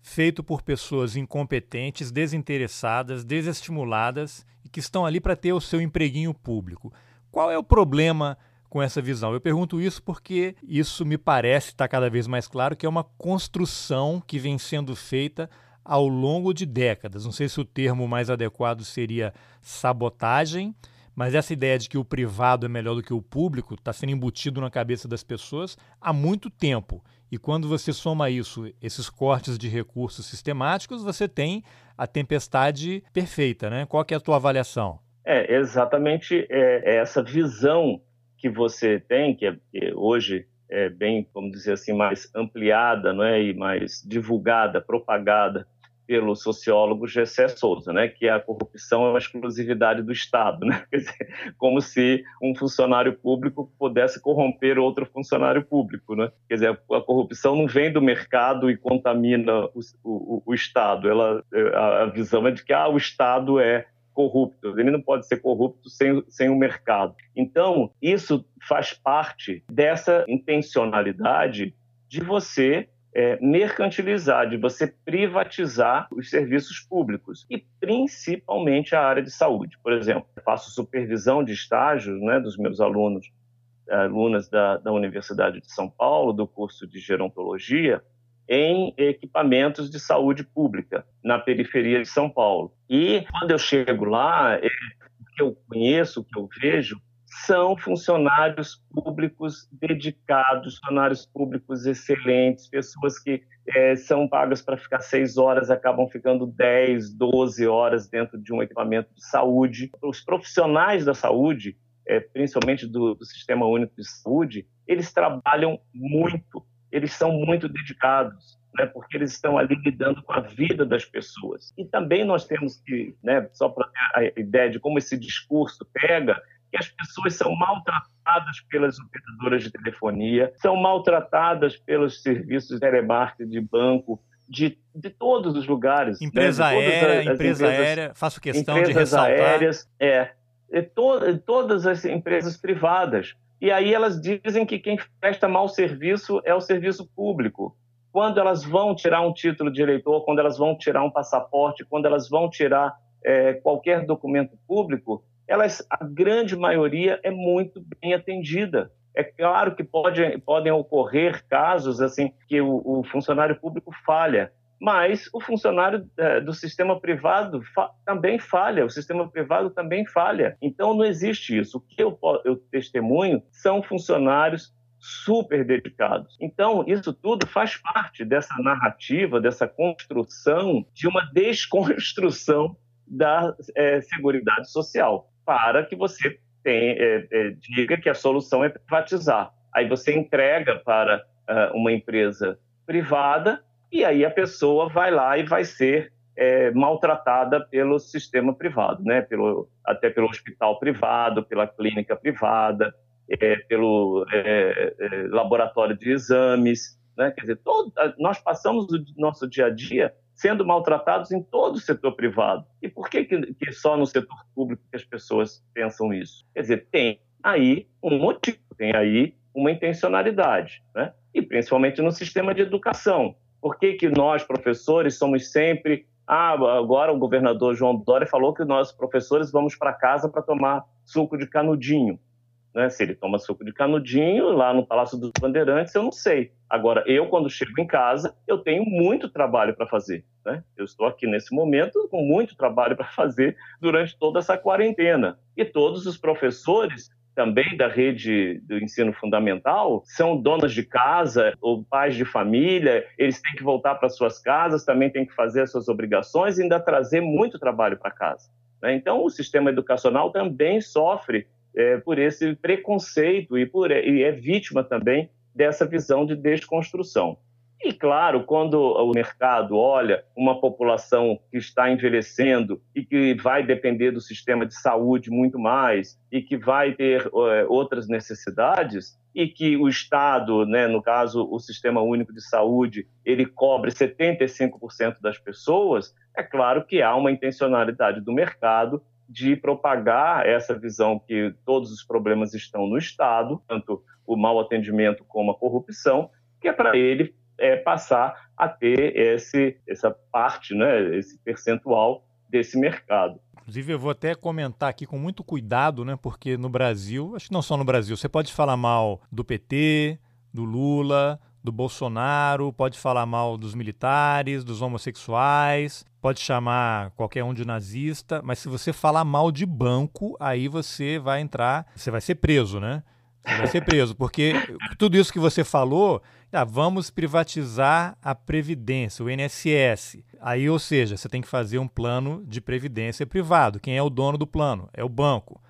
feito por pessoas incompetentes, desinteressadas, desestimuladas e que estão ali para ter o seu empreguinho público. Qual é o problema com essa visão. Eu pergunto isso porque isso me parece estar tá cada vez mais claro que é uma construção que vem sendo feita ao longo de décadas. Não sei se o termo mais adequado seria sabotagem, mas essa ideia de que o privado é melhor do que o público está sendo embutido na cabeça das pessoas há muito tempo. E quando você soma isso, esses cortes de recursos sistemáticos, você tem a tempestade perfeita, né? Qual é a tua avaliação? É exatamente é, é essa visão que você tem, que, é, hoje é bem, vamos dizer assim, mais ampliada não é? e mais divulgada, propagada pelo sociólogo Gessé Souza, né, que a corrupção é uma exclusividade do Estado, né? <laughs> Dizer, como se um funcionário público pudesse corromper outro funcionário público, né? Quer dizer, a corrupção não vem do mercado e contamina o, o, o Estado. Ela, a visão é de que ah, o Estado é corrupto, ele não pode ser corrupto sem, sem o mercado. Então, isso faz parte dessa intencionalidade de você é, mercantilizar, de você privatizar os serviços públicos e principalmente a área de saúde. Por exemplo, faço supervisão de estágios né, dos meus alunos, alunas da, da Universidade de São Paulo, do curso de gerontologia, em equipamentos de saúde pública na periferia de São Paulo. E quando eu chego lá, é, o que eu conheço, o que eu vejo, são funcionários públicos dedicados, funcionários públicos excelentes, pessoas que é, são pagas para ficar seis horas, acabam ficando 10, 12 horas dentro de um equipamento de saúde. Os profissionais da saúde, é, principalmente do, do Sistema Único de Saúde, eles trabalham muito eles são muito dedicados, né, porque eles estão ali lidando com a vida das pessoas. E também nós temos que, né, só para ter a ideia de como esse discurso pega, que as pessoas são maltratadas pelas operadoras de telefonia, são maltratadas pelos serviços de telemarketing, de banco, de, de todos os lugares. Né, empresa né? aérea, as, empresa empresas, aérea, faço questão de ressaltar. Aéreas, é, é to, todas as empresas privadas. E aí elas dizem que quem presta mau serviço é o serviço público. Quando elas vão tirar um título de eleitor, quando elas vão tirar um passaporte, quando elas vão tirar é, qualquer documento público, elas, a grande maioria é muito bem atendida. É claro que pode, podem ocorrer casos assim que o, o funcionário público falha, mas o funcionário é, do sistema privado fa também falha, o sistema privado também falha. Então não existe isso. O que eu, eu testemunho são funcionários super dedicados. Então, isso tudo faz parte dessa narrativa, dessa construção, de uma desconstrução da é, Seguridade Social, para que você tem, é, é, diga que a solução é privatizar. Aí você entrega para uh, uma empresa privada e aí a pessoa vai lá e vai ser é, maltratada pelo sistema privado, né? pelo, até pelo hospital privado, pela clínica privada, é, pelo é, é, laboratório de exames. Né? Quer dizer, todo, nós passamos o nosso dia a dia sendo maltratados em todo o setor privado. E por que, que, que só no setor público que as pessoas pensam isso? Quer dizer, tem aí um motivo, tem aí uma intencionalidade, né? e principalmente no sistema de educação. Por que, que nós, professores, somos sempre. Ah, agora o governador João Dória falou que nós, professores, vamos para casa para tomar suco de canudinho. Né? Se ele toma suco de canudinho lá no Palácio dos Bandeirantes, eu não sei. Agora, eu, quando chego em casa, eu tenho muito trabalho para fazer. Né? Eu estou aqui nesse momento com muito trabalho para fazer durante toda essa quarentena. E todos os professores também da rede do ensino fundamental são donas de casa ou pais de família, eles têm que voltar para suas casas, também têm que fazer as suas obrigações e ainda trazer muito trabalho para casa. Né? Então, o sistema educacional também sofre é, por esse preconceito e, por, e é vítima também dessa visão de desconstrução. E, claro, quando o mercado olha uma população que está envelhecendo e que vai depender do sistema de saúde muito mais e que vai ter é, outras necessidades, e que o Estado, né, no caso o Sistema Único de Saúde, ele cobre 75% das pessoas, é claro que há uma intencionalidade do mercado de propagar essa visão que todos os problemas estão no Estado, tanto o mau atendimento como a corrupção, que é para ele é, passar a ter esse, essa parte, né, esse percentual desse mercado. Inclusive, eu vou até comentar aqui com muito cuidado, né, porque no Brasil, acho que não só no Brasil, você pode falar mal do PT, do Lula, do Bolsonaro, pode falar mal dos militares, dos homossexuais, pode chamar qualquer um de nazista, mas se você falar mal de banco, aí você vai entrar, você vai ser preso, né? Você vai ser preso, porque tudo isso que você falou, ah, vamos privatizar a Previdência, o INSS. Aí, ou seja, você tem que fazer um plano de previdência privado. Quem é o dono do plano? É o banco.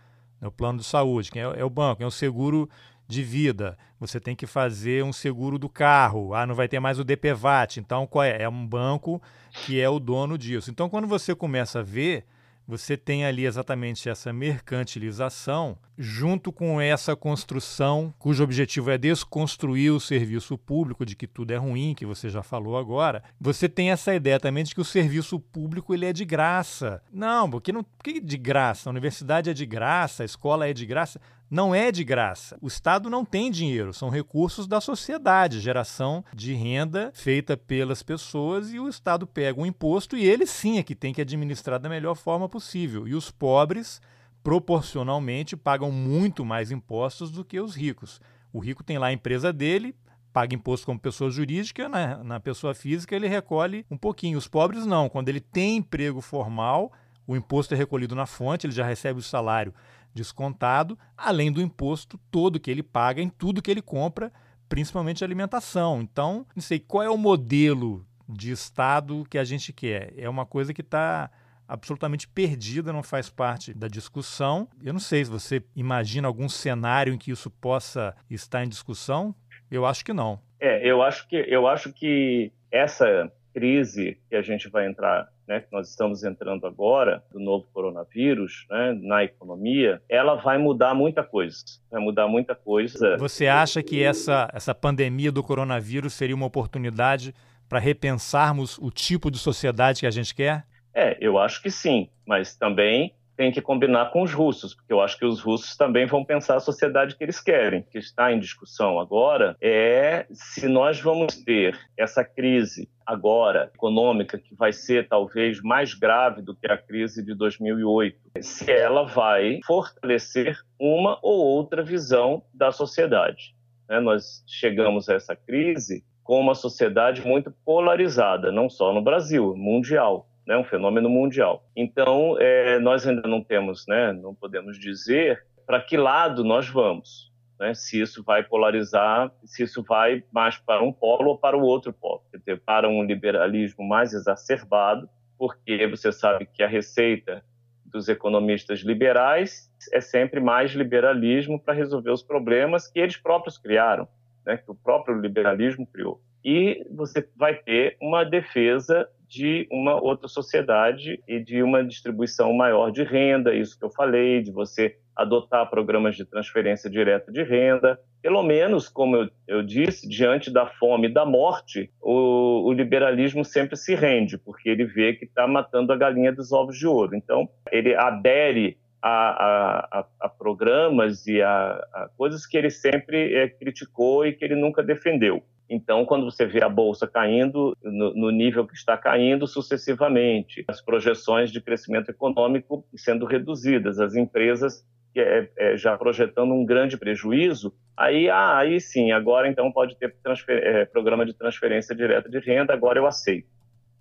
É o plano de saúde. Quem é, é o banco? É o seguro de vida. Você tem que fazer um seguro do carro. Ah, não vai ter mais o DPVAT. Então, qual é? É um banco que é o dono disso. Então, quando você começa a ver você tem ali exatamente essa mercantilização, junto com essa construção, cujo objetivo é desconstruir o serviço público, de que tudo é ruim, que você já falou agora. Você tem essa ideia também de que o serviço público ele é de graça. Não, porque não, por que de graça? A universidade é de graça, a escola é de graça não é de graça. O Estado não tem dinheiro, são recursos da sociedade, geração de renda feita pelas pessoas e o Estado pega um imposto e ele sim é que tem que administrar da melhor forma possível. E os pobres, proporcionalmente, pagam muito mais impostos do que os ricos. O rico tem lá a empresa dele, paga imposto como pessoa jurídica, na, né? na pessoa física ele recolhe um pouquinho. Os pobres não, quando ele tem emprego formal, o imposto é recolhido na fonte, ele já recebe o salário descontado, além do imposto todo que ele paga em tudo que ele compra, principalmente alimentação. Então, não sei qual é o modelo de Estado que a gente quer. É uma coisa que está absolutamente perdida, não faz parte da discussão. Eu não sei se você imagina algum cenário em que isso possa estar em discussão. Eu acho que não. É, eu acho que eu acho que essa crise que a gente vai entrar né, que nós estamos entrando agora, do novo coronavírus, né, na economia, ela vai mudar muita coisa. Vai mudar muita coisa. Você acha que essa, essa pandemia do coronavírus seria uma oportunidade para repensarmos o tipo de sociedade que a gente quer? É, eu acho que sim, mas também tem que combinar com os russos, porque eu acho que os russos também vão pensar a sociedade que eles querem. O que está em discussão agora é se nós vamos ter essa crise agora econômica que vai ser talvez mais grave do que a crise de 2008, se ela vai fortalecer uma ou outra visão da sociedade. Né? Nós chegamos a essa crise com uma sociedade muito polarizada, não só no Brasil, mundial né, um fenômeno mundial. Então, é, nós ainda não temos, né, não podemos dizer para que lado nós vamos, né, se isso vai polarizar, se isso vai mais para um polo ou para o outro polo, dizer, para um liberalismo mais exacerbado, porque você sabe que a receita dos economistas liberais é sempre mais liberalismo para resolver os problemas que eles próprios criaram, né, que o próprio liberalismo criou. E você vai ter uma defesa de uma outra sociedade e de uma distribuição maior de renda, isso que eu falei, de você adotar programas de transferência direta de renda. Pelo menos, como eu, eu disse, diante da fome e da morte, o, o liberalismo sempre se rende, porque ele vê que está matando a galinha dos ovos de ouro. Então, ele adere a, a, a, programas e a, a, coisas que ele sempre é, criticou e que ele nunca defendeu. Então, quando você vê a bolsa caindo no, no, nível que está caindo sucessivamente, as projeções de crescimento econômico sendo reduzidas, as empresas é, é, já projetando um grande prejuízo, aí, ah, aí sim, agora então pode ter é, programa de transferência direta de renda, agora eu aceito.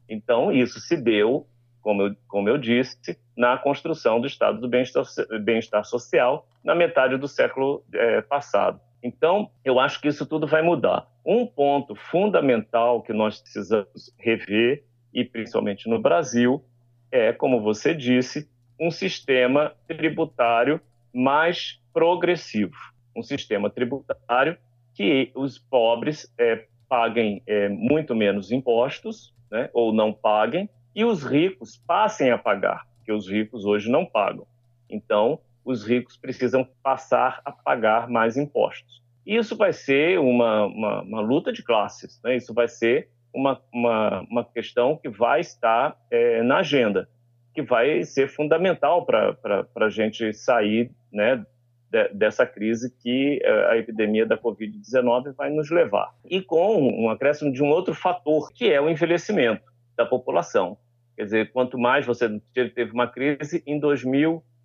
Então, isso se deu, como eu, como eu disse, na construção do Estado do Bem-Estar bem Social na metade do século é, passado. Então, eu acho que isso tudo vai mudar. Um ponto fundamental que nós precisamos rever, e principalmente no Brasil, é, como você disse, um sistema tributário mais progressivo. Um sistema tributário que os pobres é, paguem é, muito menos impostos, né, ou não paguem, e os ricos passem a pagar, porque os ricos hoje não pagam. Então, os ricos precisam passar a pagar mais impostos. Isso vai ser uma, uma, uma luta de classes, né? isso vai ser uma, uma, uma questão que vai estar é, na agenda, que vai ser fundamental para a gente sair né, de, dessa crise que é, a epidemia da Covid-19 vai nos levar. E com um acréscimo de um outro fator, que é o envelhecimento da população. Quer dizer, quanto mais você teve uma crise em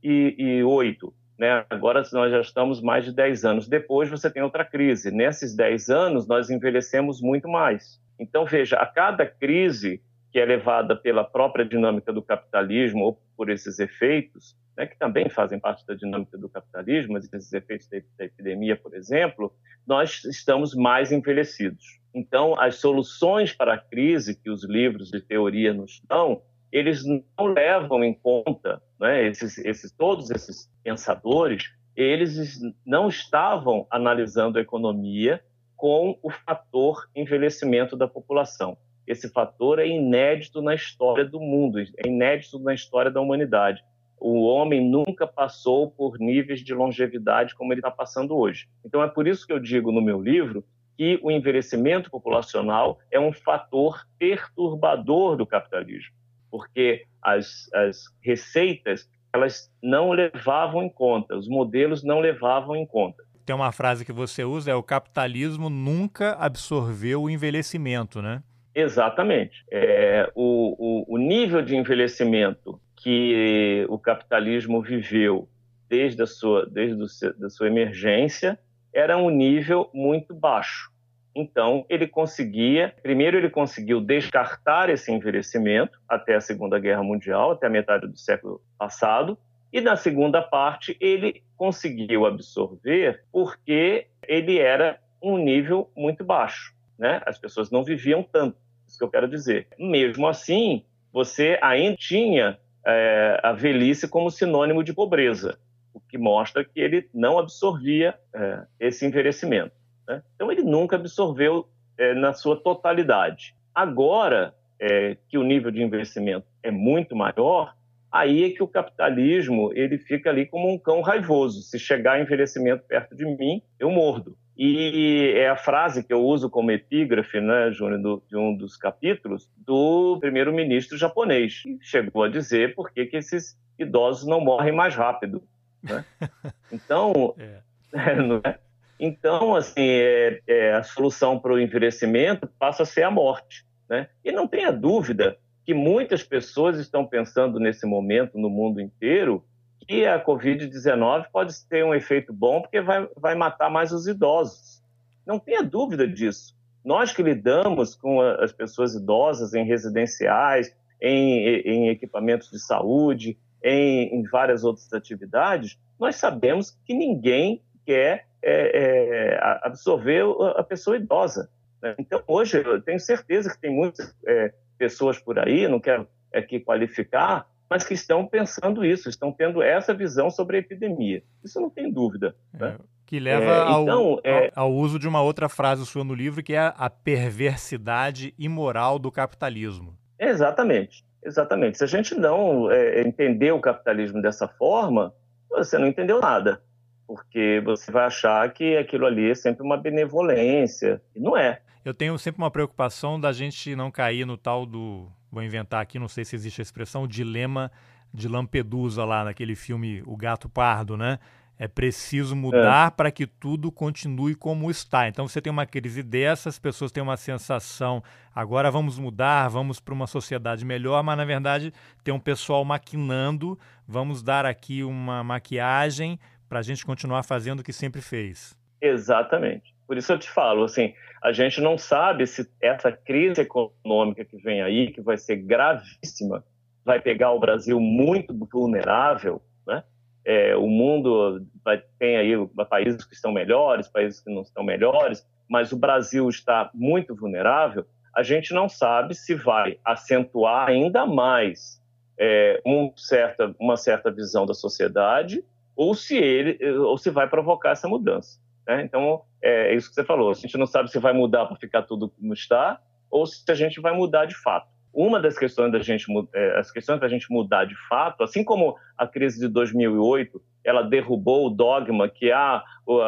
2008, né? Agora nós já estamos mais de 10 anos depois, você tem outra crise. Nesses 10 anos, nós envelhecemos muito mais. Então, veja, a cada crise que é levada pela própria dinâmica do capitalismo ou por esses efeitos, né, que também fazem parte da dinâmica do capitalismo, mas esses efeitos da epidemia, por exemplo, nós estamos mais envelhecidos. Então, as soluções para a crise que os livros de teoria nos dão, eles não levam em conta, né, esses, esses, todos esses pensadores, eles não estavam analisando a economia com o fator envelhecimento da população. Esse fator é inédito na história do mundo, é inédito na história da humanidade. O homem nunca passou por níveis de longevidade como ele está passando hoje. Então, é por isso que eu digo no meu livro que o envelhecimento populacional é um fator perturbador do capitalismo, porque as, as receitas elas não levavam em conta, os modelos não levavam em conta. Tem uma frase que você usa, é o capitalismo nunca absorveu o envelhecimento, né? Exatamente. É, o, o, o nível de envelhecimento que o capitalismo viveu desde a sua, desde a sua emergência era um nível muito baixo. Então, ele conseguia, primeiro, ele conseguiu descartar esse envelhecimento até a Segunda Guerra Mundial, até a metade do século passado, e na segunda parte, ele conseguiu absorver porque ele era um nível muito baixo. Né? As pessoas não viviam tanto, isso que eu quero dizer. Mesmo assim, você ainda tinha é, a velhice como sinônimo de pobreza, o que mostra que ele não absorvia é, esse envelhecimento. Né? Então, ele nunca absorveu é, na sua totalidade. Agora é, que o nível de investimento é muito maior, aí é que o capitalismo ele fica ali como um cão raivoso. Se chegar envelhecimento perto de mim, eu mordo. E é a frase que eu uso como epígrafe, né, Júnior, de um dos capítulos, do primeiro-ministro japonês, que chegou a dizer por que, que esses idosos não morrem mais rápido. Né? <laughs> Então, é. <laughs> É, então assim, é, é, a solução para o envelhecimento passa a ser a morte. Né? E não tenha dúvida que muitas pessoas estão pensando nesse momento no mundo inteiro que a Covid-19 pode ter um efeito bom porque vai, vai matar mais os idosos. Não tenha dúvida disso. Nós que lidamos com as pessoas idosas em residenciais, em, em equipamentos de saúde, em, em, várias outras atividades, nós sabemos que ninguém quer é, é, absorver a pessoa idosa. Né? Então, hoje, eu tenho certeza que tem muitas é, pessoas por aí, não quero aqui qualificar, mas que estão pensando isso, estão tendo essa visão sobre a epidemia. Isso não tem dúvida. É, né? Que leva é, ao, então, é... ao, ao, uso de uma outra frase sua no livro, que é a perversidade imoral do capitalismo. Exatamente, exatamente. Se a gente não é, entender o capitalismo dessa forma, você não entendeu nada, porque você vai achar que aquilo ali é sempre uma benevolência, e não é. Eu tenho sempre uma preocupação da gente não cair no tal do vou inventar aqui, não sei se existe a expressão, o dilema de Lampedusa lá naquele filme O Gato Pardo, né? É preciso mudar é. para que tudo continue como está. Então você tem uma crise dessa, as pessoas têm uma sensação, agora vamos mudar, vamos para uma sociedade melhor, mas na verdade tem um pessoal maquinando, vamos dar aqui uma maquiagem para a gente continuar fazendo o que sempre fez. Exatamente. Por isso eu te falo, assim, a gente não sabe se essa crise econômica que vem aí, que vai ser gravíssima, vai pegar o Brasil muito vulnerável, né? É, o mundo vai, tem aí países que estão melhores, países que não estão melhores, mas o Brasil está muito vulnerável. A gente não sabe se vai acentuar ainda mais é, um certa, uma certa visão da sociedade ou se ele ou se vai provocar essa mudança. Né? Então, é, é isso que você falou. A gente não sabe se vai mudar para ficar tudo como está ou se a gente vai mudar de fato. Uma das questões da gente, é, as questões da gente mudar de fato, assim como a crise de 2008, ela derrubou o dogma que ah,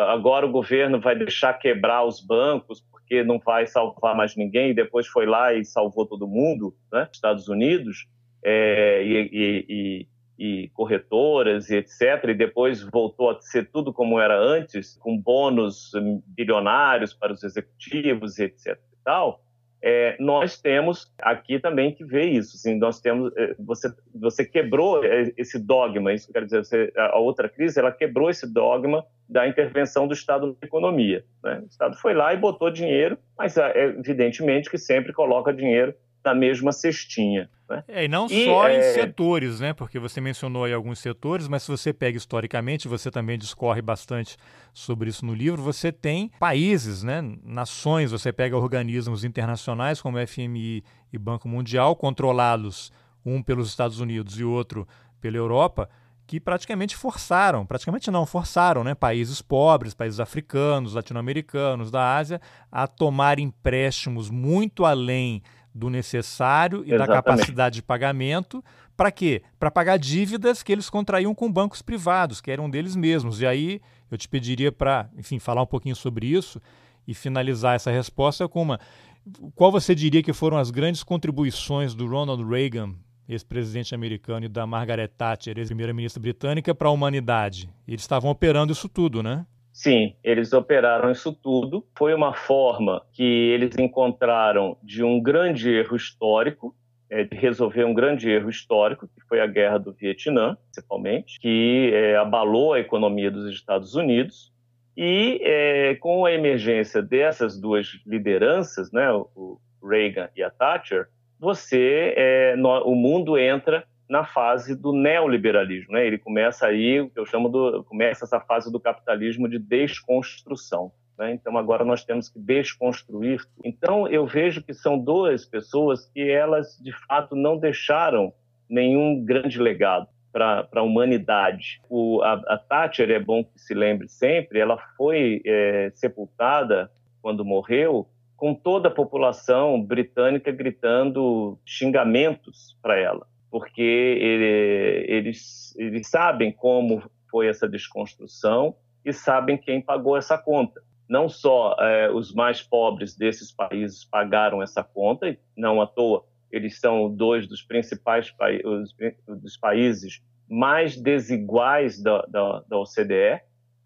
agora o governo vai deixar quebrar os bancos porque não vai salvar mais ninguém, e depois foi lá e salvou todo mundo, né? Estados Unidos, é, e, e, e corretoras e etc. E depois voltou a ser tudo como era antes, com bônus bilionários para os executivos e etc. E tal. É, nós temos aqui também que ver isso. Assim, nós temos, é, você, você quebrou esse dogma. Isso quer dizer, você, a outra crise, ela quebrou esse dogma da intervenção do Estado na economia. Né? O Estado foi lá e botou dinheiro, mas é evidentemente que sempre coloca dinheiro na mesma cestinha. Né? É, e não e, só é... em setores, né? Porque você mencionou aí alguns setores, mas se você pega historicamente, você também discorre bastante sobre isso no livro, você tem países, né? Nações, você pega organismos internacionais como FMI e Banco Mundial, controlados um pelos Estados Unidos e outro pela Europa, que praticamente forçaram, praticamente não forçaram, né, países pobres, países africanos, latino-americanos, da Ásia, a tomar empréstimos muito além do necessário e Exatamente. da capacidade de pagamento. Para quê? Para pagar dívidas que eles contraíam com bancos privados, que eram deles mesmos. E aí eu te pediria para, enfim, falar um pouquinho sobre isso e finalizar essa resposta com uma. Qual você diria que foram as grandes contribuições do Ronald Reagan, ex-presidente americano, e da Margaret Thatcher, ex-primeira-ministra britânica, para a humanidade? Eles estavam operando isso tudo, né? Sim, eles operaram isso tudo. Foi uma forma que eles encontraram de um grande erro histórico, é, de resolver um grande erro histórico, que foi a guerra do Vietnã, principalmente, que é, abalou a economia dos Estados Unidos. E é, com a emergência dessas duas lideranças, né, o Reagan e a Thatcher, você, é, no, o mundo entra na fase do neoliberalismo, né? Ele começa aí o que eu chamo do começa essa fase do capitalismo de desconstrução. Né? Então agora nós temos que desconstruir. Então eu vejo que são duas pessoas que elas de fato não deixaram nenhum grande legado para a humanidade. O, a, a Thatcher é bom que se lembre sempre. Ela foi é, sepultada quando morreu com toda a população britânica gritando xingamentos para ela porque ele, eles, eles sabem como foi essa desconstrução e sabem quem pagou essa conta. não só é, os mais pobres desses países pagaram essa conta, não à toa eles são dois dos principais pa os, dos países mais desiguais da, da, da OCDE,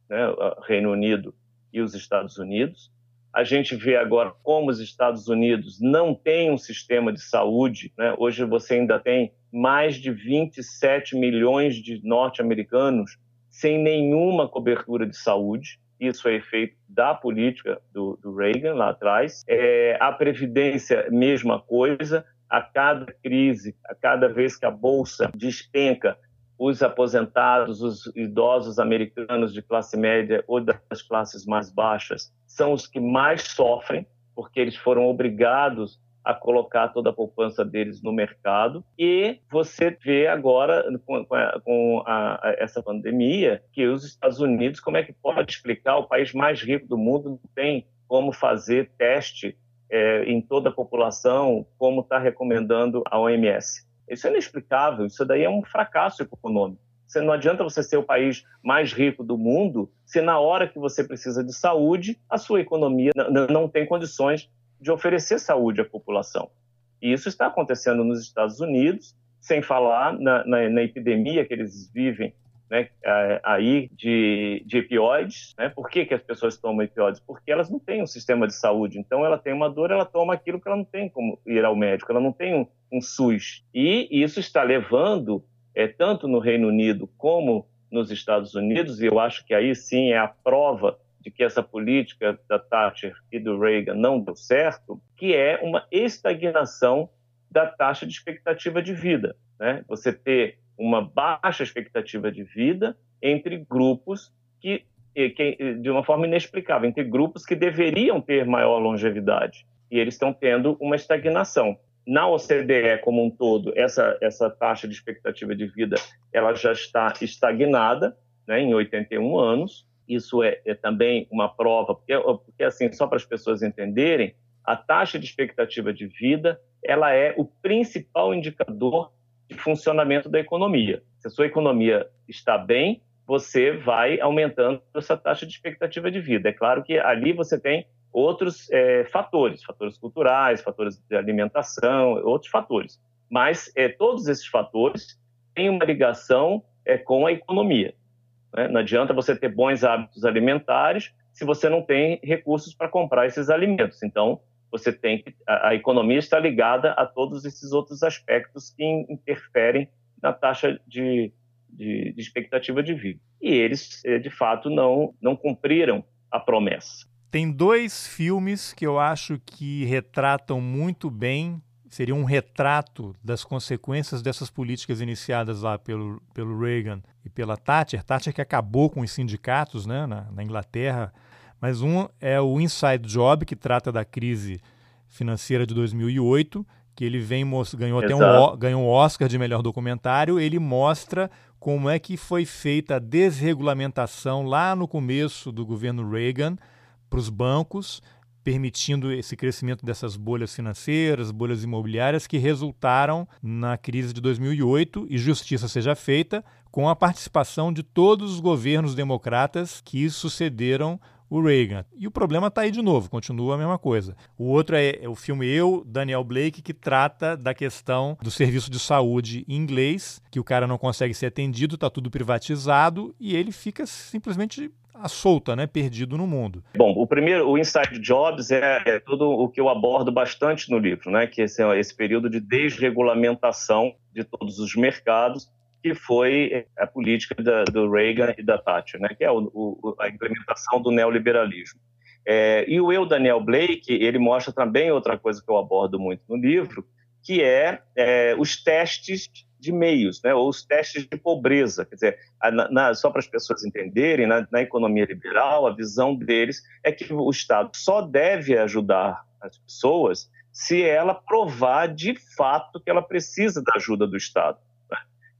né, Reino Unido e os Estados Unidos. A gente vê agora como os Estados Unidos não têm um sistema de saúde. Né? Hoje você ainda tem mais de 27 milhões de norte-americanos sem nenhuma cobertura de saúde. Isso é efeito da política do, do Reagan lá atrás. É, a Previdência, mesma coisa. A cada crise, a cada vez que a Bolsa despenca, os aposentados, os idosos americanos de classe média ou das classes mais baixas são os que mais sofrem, porque eles foram obrigados a colocar toda a poupança deles no mercado. E você vê agora, com, a, com a, a, essa pandemia, que os Estados Unidos, como é que pode explicar? O país mais rico do mundo não tem como fazer teste é, em toda a população, como está recomendando a OMS. Isso é inexplicável, isso daí é um fracasso econômico. Você não adianta você ser o país mais rico do mundo se na hora que você precisa de saúde, a sua economia não tem condições de oferecer saúde à população. E isso está acontecendo nos Estados Unidos, sem falar na, na, na epidemia que eles vivem né, aí de, de opioides. Né? Por que, que as pessoas tomam opioides? Porque elas não têm um sistema de saúde. Então, ela tem uma dor, ela toma aquilo que ela não tem como ir ao médico, ela não tem um, um SUS. E isso está levando, é, tanto no Reino Unido como nos Estados Unidos, e eu acho que aí sim é a prova de que essa política da Thatcher e do Reagan não deu certo, que é uma estagnação da taxa de expectativa de vida. Né? Você ter uma baixa expectativa de vida entre grupos que, que, de uma forma inexplicável, entre grupos que deveriam ter maior longevidade. E eles estão tendo uma estagnação. Na OCDE como um todo, essa, essa taxa de expectativa de vida ela já está estagnada né, em 81 anos. Isso é, é também uma prova, porque, porque assim, só para as pessoas entenderem, a taxa de expectativa de vida ela é o principal indicador de funcionamento da economia. Se a sua economia está bem, você vai aumentando essa taxa de expectativa de vida. É claro que ali você tem outros é, fatores, fatores culturais, fatores de alimentação, outros fatores. Mas é, todos esses fatores têm uma ligação é, com a economia. Né? Não adianta você ter bons hábitos alimentares se você não tem recursos para comprar esses alimentos. Então, você tem que a, a, economia está ligada a todos esses outros aspectos que interferem na taxa de, de, de expectativa de vida. E eles, eh, de fato, não, não cumpriram a promessa. Tem dois filmes que eu acho que retratam muito bem, seria um retrato das consequências dessas políticas iniciadas lá pelo, pelo Reagan e pela Thatcher. Thatcher que acabou com os sindicatos né, na, na Inglaterra, mas um é o Inside Job, que trata da crise financeira de 2008, que ele vem ganhou até um, ganhou um Oscar de melhor documentário. Ele mostra como é que foi feita a desregulamentação lá no começo do governo Reagan para os bancos, permitindo esse crescimento dessas bolhas financeiras, bolhas imobiliárias que resultaram na crise de 2008 e justiça seja feita com a participação de todos os governos democratas que sucederam o Reagan. E o problema está aí de novo, continua a mesma coisa. O outro é, é, o filme Eu, Daniel Blake, que trata da questão do serviço de saúde em inglês, que o cara não consegue ser atendido, está tudo privatizado e ele fica simplesmente à solta, né, perdido no mundo. Bom, o primeiro, o Inside Jobs é, é tudo o que eu abordo bastante no livro, né, que esse, esse período de desregulamentação de todos os mercados que foi a política da, do Reagan e da Thatcher, né, que é o, o, a implementação do neoliberalismo. É, e o Eu, Daniel Blake, ele mostra também outra coisa que eu abordo muito no livro, que é, é os testes de meios, né, ou os testes de pobreza. Quer dizer, na, na, só para as pessoas entenderem, na, na economia liberal, a visão deles é que o Estado só deve ajudar as pessoas se ela provar de fato que ela precisa da ajuda do Estado.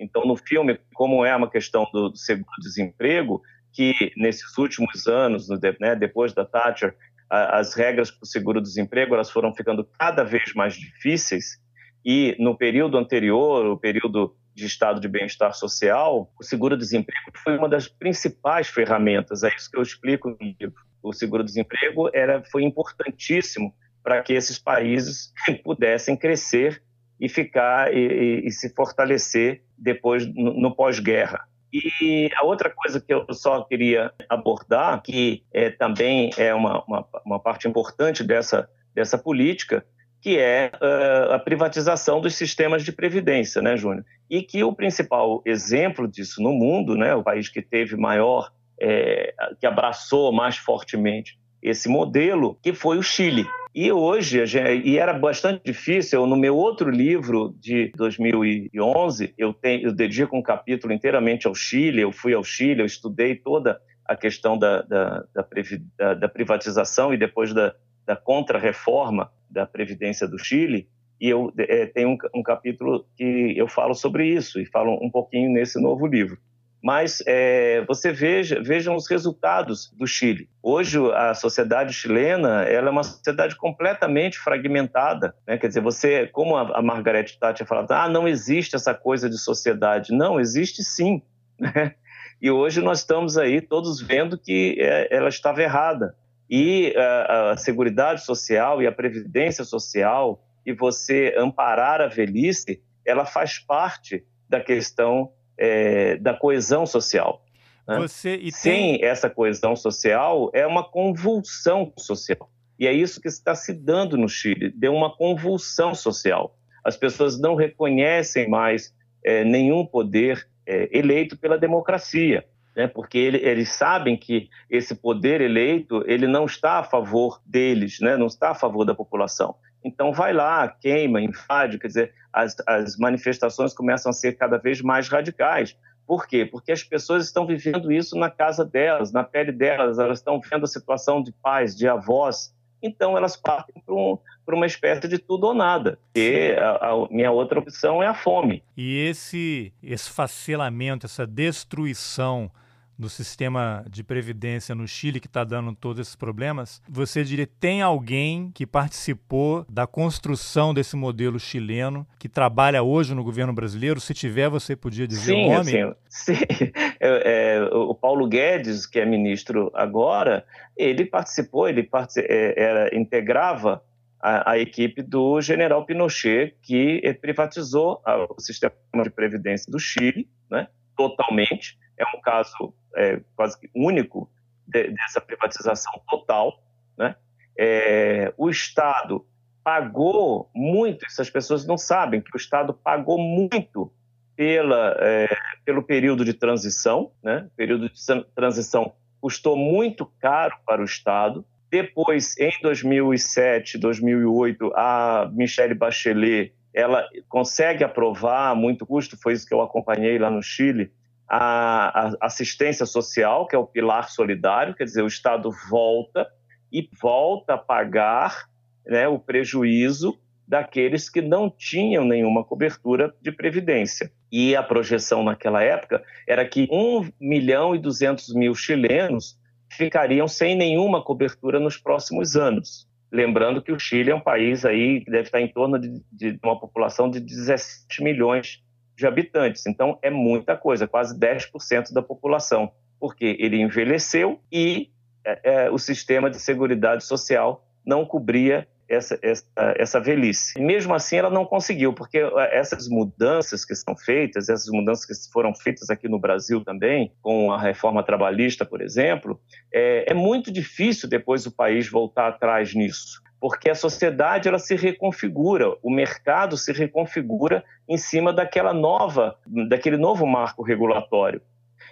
Então, no filme, como é uma questão do, seguro-desemprego, que nesses últimos anos, né, depois da Thatcher, as regras para o seguro-desemprego elas foram ficando cada vez mais difíceis e no período anterior, o período de estado de bem-estar social, o seguro-desemprego foi uma das principais ferramentas. É isso que eu explico no livro. O seguro-desemprego era foi importantíssimo para que esses países pudessem crescer e ficar e, e, e se fortalecer depois no, no pós-guerra. E a outra coisa que eu só queria abordar, que é, também é uma, uma, uma, parte importante dessa, dessa política, que é uh, a privatização dos sistemas de previdência, né, Júnior? E que o principal exemplo disso no mundo, né, o país que teve maior, é, que abraçou mais fortemente esse modelo, que foi o Chile. E hoje, e era bastante difícil, no meu outro livro de 2011, eu, tenho, eu dedico um capítulo inteiramente ao Chile, eu fui ao Chile, eu estudei toda a questão da, da, da, da privatização e depois da, da contra-reforma da Previdência do Chile, e eu é, tenho um, um, capítulo que eu falo sobre isso, e falo um pouquinho nesse novo livro. Mas é, você veja, vejam os resultados do Chile. Hoje, a sociedade chilena ela é uma sociedade completamente fragmentada. Né? Quer dizer, você, como a, a Margaret Thatcher falava, ah, não existe essa coisa de sociedade. Não, existe sim. <laughs> Né? E hoje nós estamos aí todos vendo que é, ela estava errada. E a, a Seguridade Social e a Previdência Social e você amparar a velhice, ela faz parte da questão é, da coesão social. Né? Você, tem... Sem essa coesão social, é uma convulsão social. E é isso que está se dando no Chile, deu uma convulsão social. As pessoas não reconhecem mais é, nenhum poder é, eleito pela democracia, né? porque ele, eles sabem que esse poder eleito ele não está a favor deles, né? não está a favor da população. Então vai lá, queima, invade, quer dizer, as, as manifestações começam a ser cada vez mais radicais. Por quê? Porque as pessoas estão vivendo isso na casa delas, na pele delas, elas estão vendo a situação de pais, de avós, então elas partem para um, uma espécie de tudo ou nada. E a, a, minha outra opção é a fome. E esse esfacelamento, essa destruição do sistema de previdência no Chile que está dando todos esses problemas, você diria tem alguém que participou da construção desse modelo chileno que trabalha hoje no governo brasileiro? Se tiver, você podia dizer sim, o nome? Sim, sim. <laughs> É, é, o Paulo Guedes, que é ministro agora, ele participou, ele é, era, integrava a, a, equipe do general Pinochet, que privatizou o sistema de previdência do Chile, né, totalmente. É um caso é, quase que único de, dessa privatização total. Né? É, o Estado pagou muito, essas pessoas não sabem que o Estado pagou muito pela, é, pelo período de transição. Né? O período de transição custou muito caro para o Estado. Depois, em 2007, 2008, a Michelle Bachelet ela consegue aprovar a muito custo, foi isso que eu acompanhei lá no Chile, a, assistência social, que é o pilar solidário, quer dizer, o Estado volta e volta a pagar né, o prejuízo daqueles que não tinham nenhuma cobertura de previdência. E a projeção naquela época era que 1 milhão e 200 mil chilenos ficariam sem nenhuma cobertura nos próximos anos. Lembrando que o Chile é um país aí que deve estar em torno de, de uma população de 17 milhões de habitantes. Então, é muita coisa, quase 10% da população, porque ele envelheceu e é, é, o sistema de seguridade social não cobria essa, essa, essa velhice. E mesmo assim, ela não conseguiu, porque é, essas mudanças que são feitas, essas mudanças que foram feitas aqui no Brasil também, com a reforma trabalhista, por exemplo, é, é muito difícil depois o país voltar atrás nisso porque a sociedade ela se reconfigura, o mercado se reconfigura em cima daquela nova, daquele novo marco regulatório.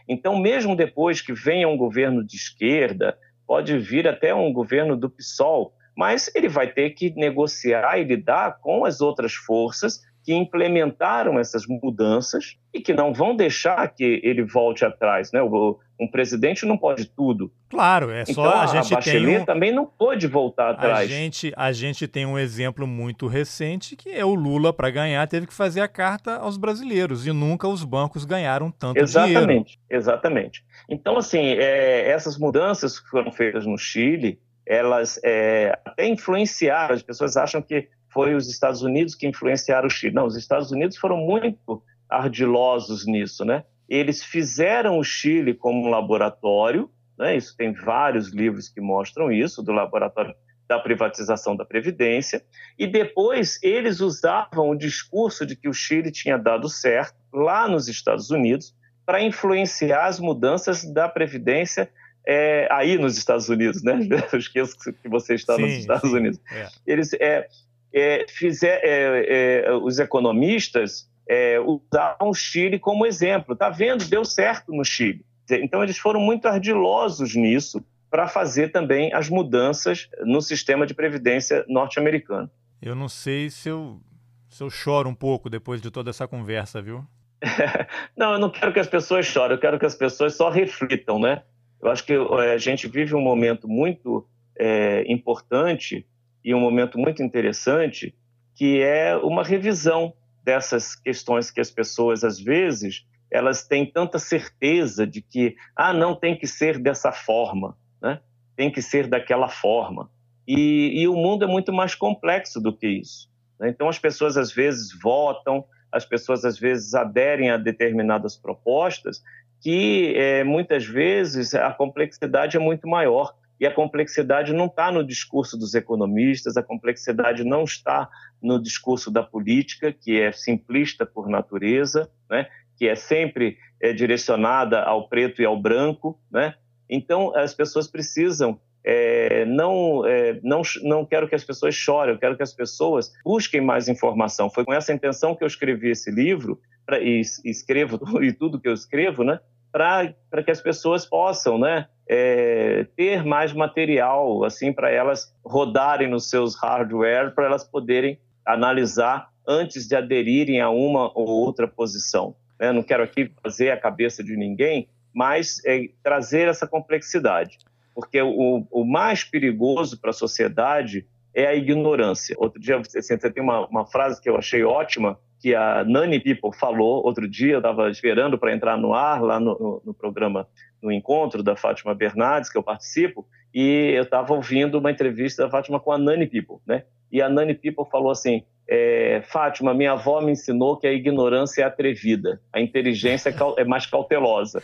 Então, mesmo depois que venha um governo de esquerda, pode vir até um governo do PSOL, mas ele vai ter que negociar e lidar com as outras forças que implementaram essas mudanças e que não vão deixar que ele volte atrás. Né? Um presidente não pode tudo. Claro, é só então, a gente a tem um... também não pode voltar atrás. A gente, a gente tem um exemplo muito recente que é o Lula para ganhar teve que fazer a carta aos brasileiros e nunca os bancos ganharam tanto exatamente, dinheiro. Exatamente. Então assim, é, essas mudanças que foram feitas no Chile, elas é, até influenciaram. As pessoas acham que foi os Estados Unidos que influenciaram o Chile. Não, os Estados Unidos foram muito ardilosos nisso, né? Eles fizeram o Chile como um laboratório, né? Isso tem vários livros que mostram isso do laboratório da privatização da previdência e depois eles usavam o discurso de que o Chile tinha dado certo lá nos Estados Unidos para influenciar as mudanças da previdência é, aí nos Estados Unidos, né? <laughs> Eu esqueço que você está sim, nos Estados sim. Unidos. É. Eles é, é fizer, é, é, os economistas é, usavam o Chile como exemplo. Tá vendo? Deu certo no Chile. Então eles foram muito ardilosos nisso para fazer também as mudanças no sistema de previdência norte-americano. Eu não sei se eu, se eu choro um pouco depois de toda essa conversa, viu? <laughs> não, eu não quero que as pessoas chorem, eu quero que as pessoas só reflitam, né? Eu acho que é, a gente vive um momento muito é, importante e um momento muito interessante, que é uma revisão dessas questões que as pessoas, às vezes, elas têm tanta certeza de que, ah, não tem que ser dessa forma, né? tem que ser daquela forma. E, e o mundo é muito mais complexo do que isso. Né? Então, as pessoas, às vezes, votam, as pessoas, às vezes, aderem a determinadas propostas que é, muitas vezes a complexidade é muito maior. E a complexidade não está no discurso dos economistas, a complexidade não está no discurso da política, que é simplista por natureza, né? que é sempre é, direcionada ao preto e ao branco. Né? Então, as pessoas precisam. É, não, é, não, não quero que as pessoas chorem, eu quero que as pessoas busquem mais informação. Foi com essa intenção que eu escrevi esse livro, pra, e, escrevo <laughs> e tudo que eu escrevo, né? para que as pessoas possam né, é, ter mais material assim para elas rodarem nos seus hardware, para elas poderem analisar antes de aderirem a uma ou outra posição. Né? Não quero aqui fazer a cabeça de ninguém, mas é, trazer essa complexidade, porque o, o mais perigoso para a sociedade é a ignorância. Outro dia assim, você tem uma, uma frase que eu achei ótima, que a Nani People falou outro dia, eu estava esperando para entrar no ar lá no, no, no, programa, no encontro da Fátima Bernardes, que eu participo, e eu estava ouvindo uma entrevista da Fátima com a Nani People, né? E a Nani People falou assim, é, Fátima, minha avó me ensinou que a ignorância é atrevida, a inteligência é, é mais cautelosa.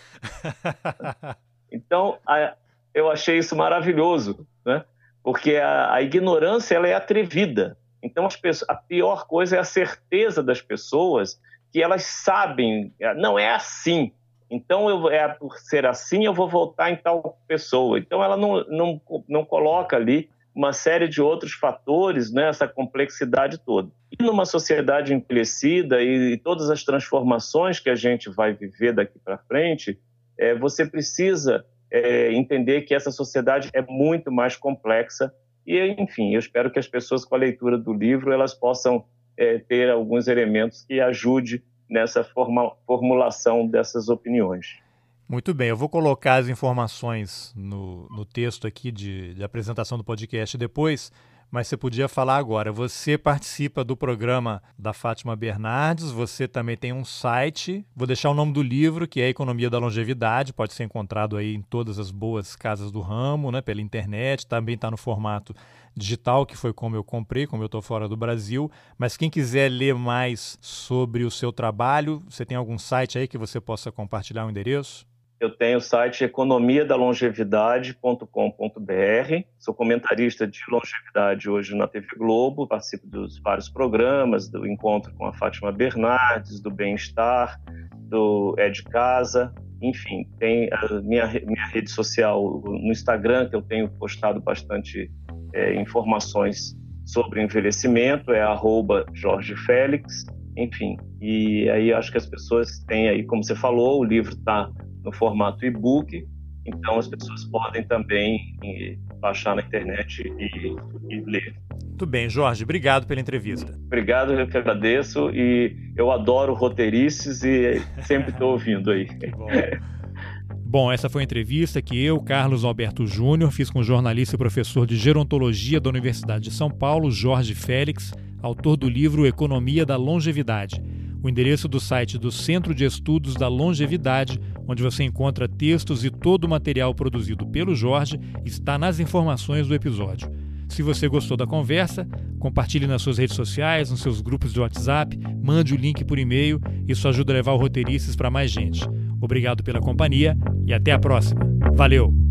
<laughs> então, a, eu achei isso maravilhoso, né? Porque a, a ignorância ela é atrevida, então, pessoas, a pior coisa é a certeza das pessoas que elas sabem, é, não é assim. Então, eu, é por ser assim, eu vou votar em tal pessoa. Então, ela não, não, não coloca ali uma série de outros fatores, né, essa complexidade toda. E numa sociedade envelhecida e, e todas as transformações que a gente vai viver daqui para frente, é, você precisa é, entender que essa sociedade é muito mais complexa e, enfim, eu espero que as pessoas, com a leitura do livro, elas possam é, ter alguns elementos que ajude nessa forma, formulação dessas opiniões. Muito bem, eu vou colocar as informações no, no texto aqui de, de apresentação do podcast depois mas você podia falar agora. Você participa do programa da Fátima Bernardes, você também tem um site. Vou deixar o nome do livro, que é Economia da Longevidade, pode ser encontrado aí em todas as boas casas do ramo, né, pela internet, também está no formato digital, que foi como eu comprei, como eu estou fora do Brasil. Mas quem quiser ler mais sobre o seu trabalho, você tem algum site aí que você possa compartilhar o endereço? Eu tenho o site economiadalongevidade.com.br. Sou comentarista de longevidade hoje na TV Globo, participo dos vários programas, do encontro com a Fátima Bernardes, do Bem-Estar, do É de Casa. Enfim, tem a minha, minha rede social no Instagram, que eu tenho postado bastante é, informações sobre envelhecimento, é arroba Jorge Félix. Enfim, e aí acho que as pessoas têm aí, como você falou, o livro está no formato e-book, então as pessoas podem também eh, baixar na internet e, e, ler. Muito bem, Jorge, obrigado pela entrevista. Obrigado, eu que agradeço e eu adoro roteirices e sempre estou ouvindo aí. <laughs> Bom. Bom, essa foi a entrevista que eu, Carlos Alberto Júnior, fiz com o jornalista e professor de gerontologia da Universidade de São Paulo, Jorge Félix, autor do livro Economia da Longevidade. O endereço do site do Centro de Estudos da Longevidade onde você encontra textos e todo o material produzido pelo Jorge, está nas informações do episódio. Se você gostou da conversa, compartilhe nas suas redes sociais, nos seus grupos de WhatsApp, mande o link por e-mail, isso ajuda a levar o Roteiristas para mais gente. Obrigado pela companhia e até a próxima. Valeu!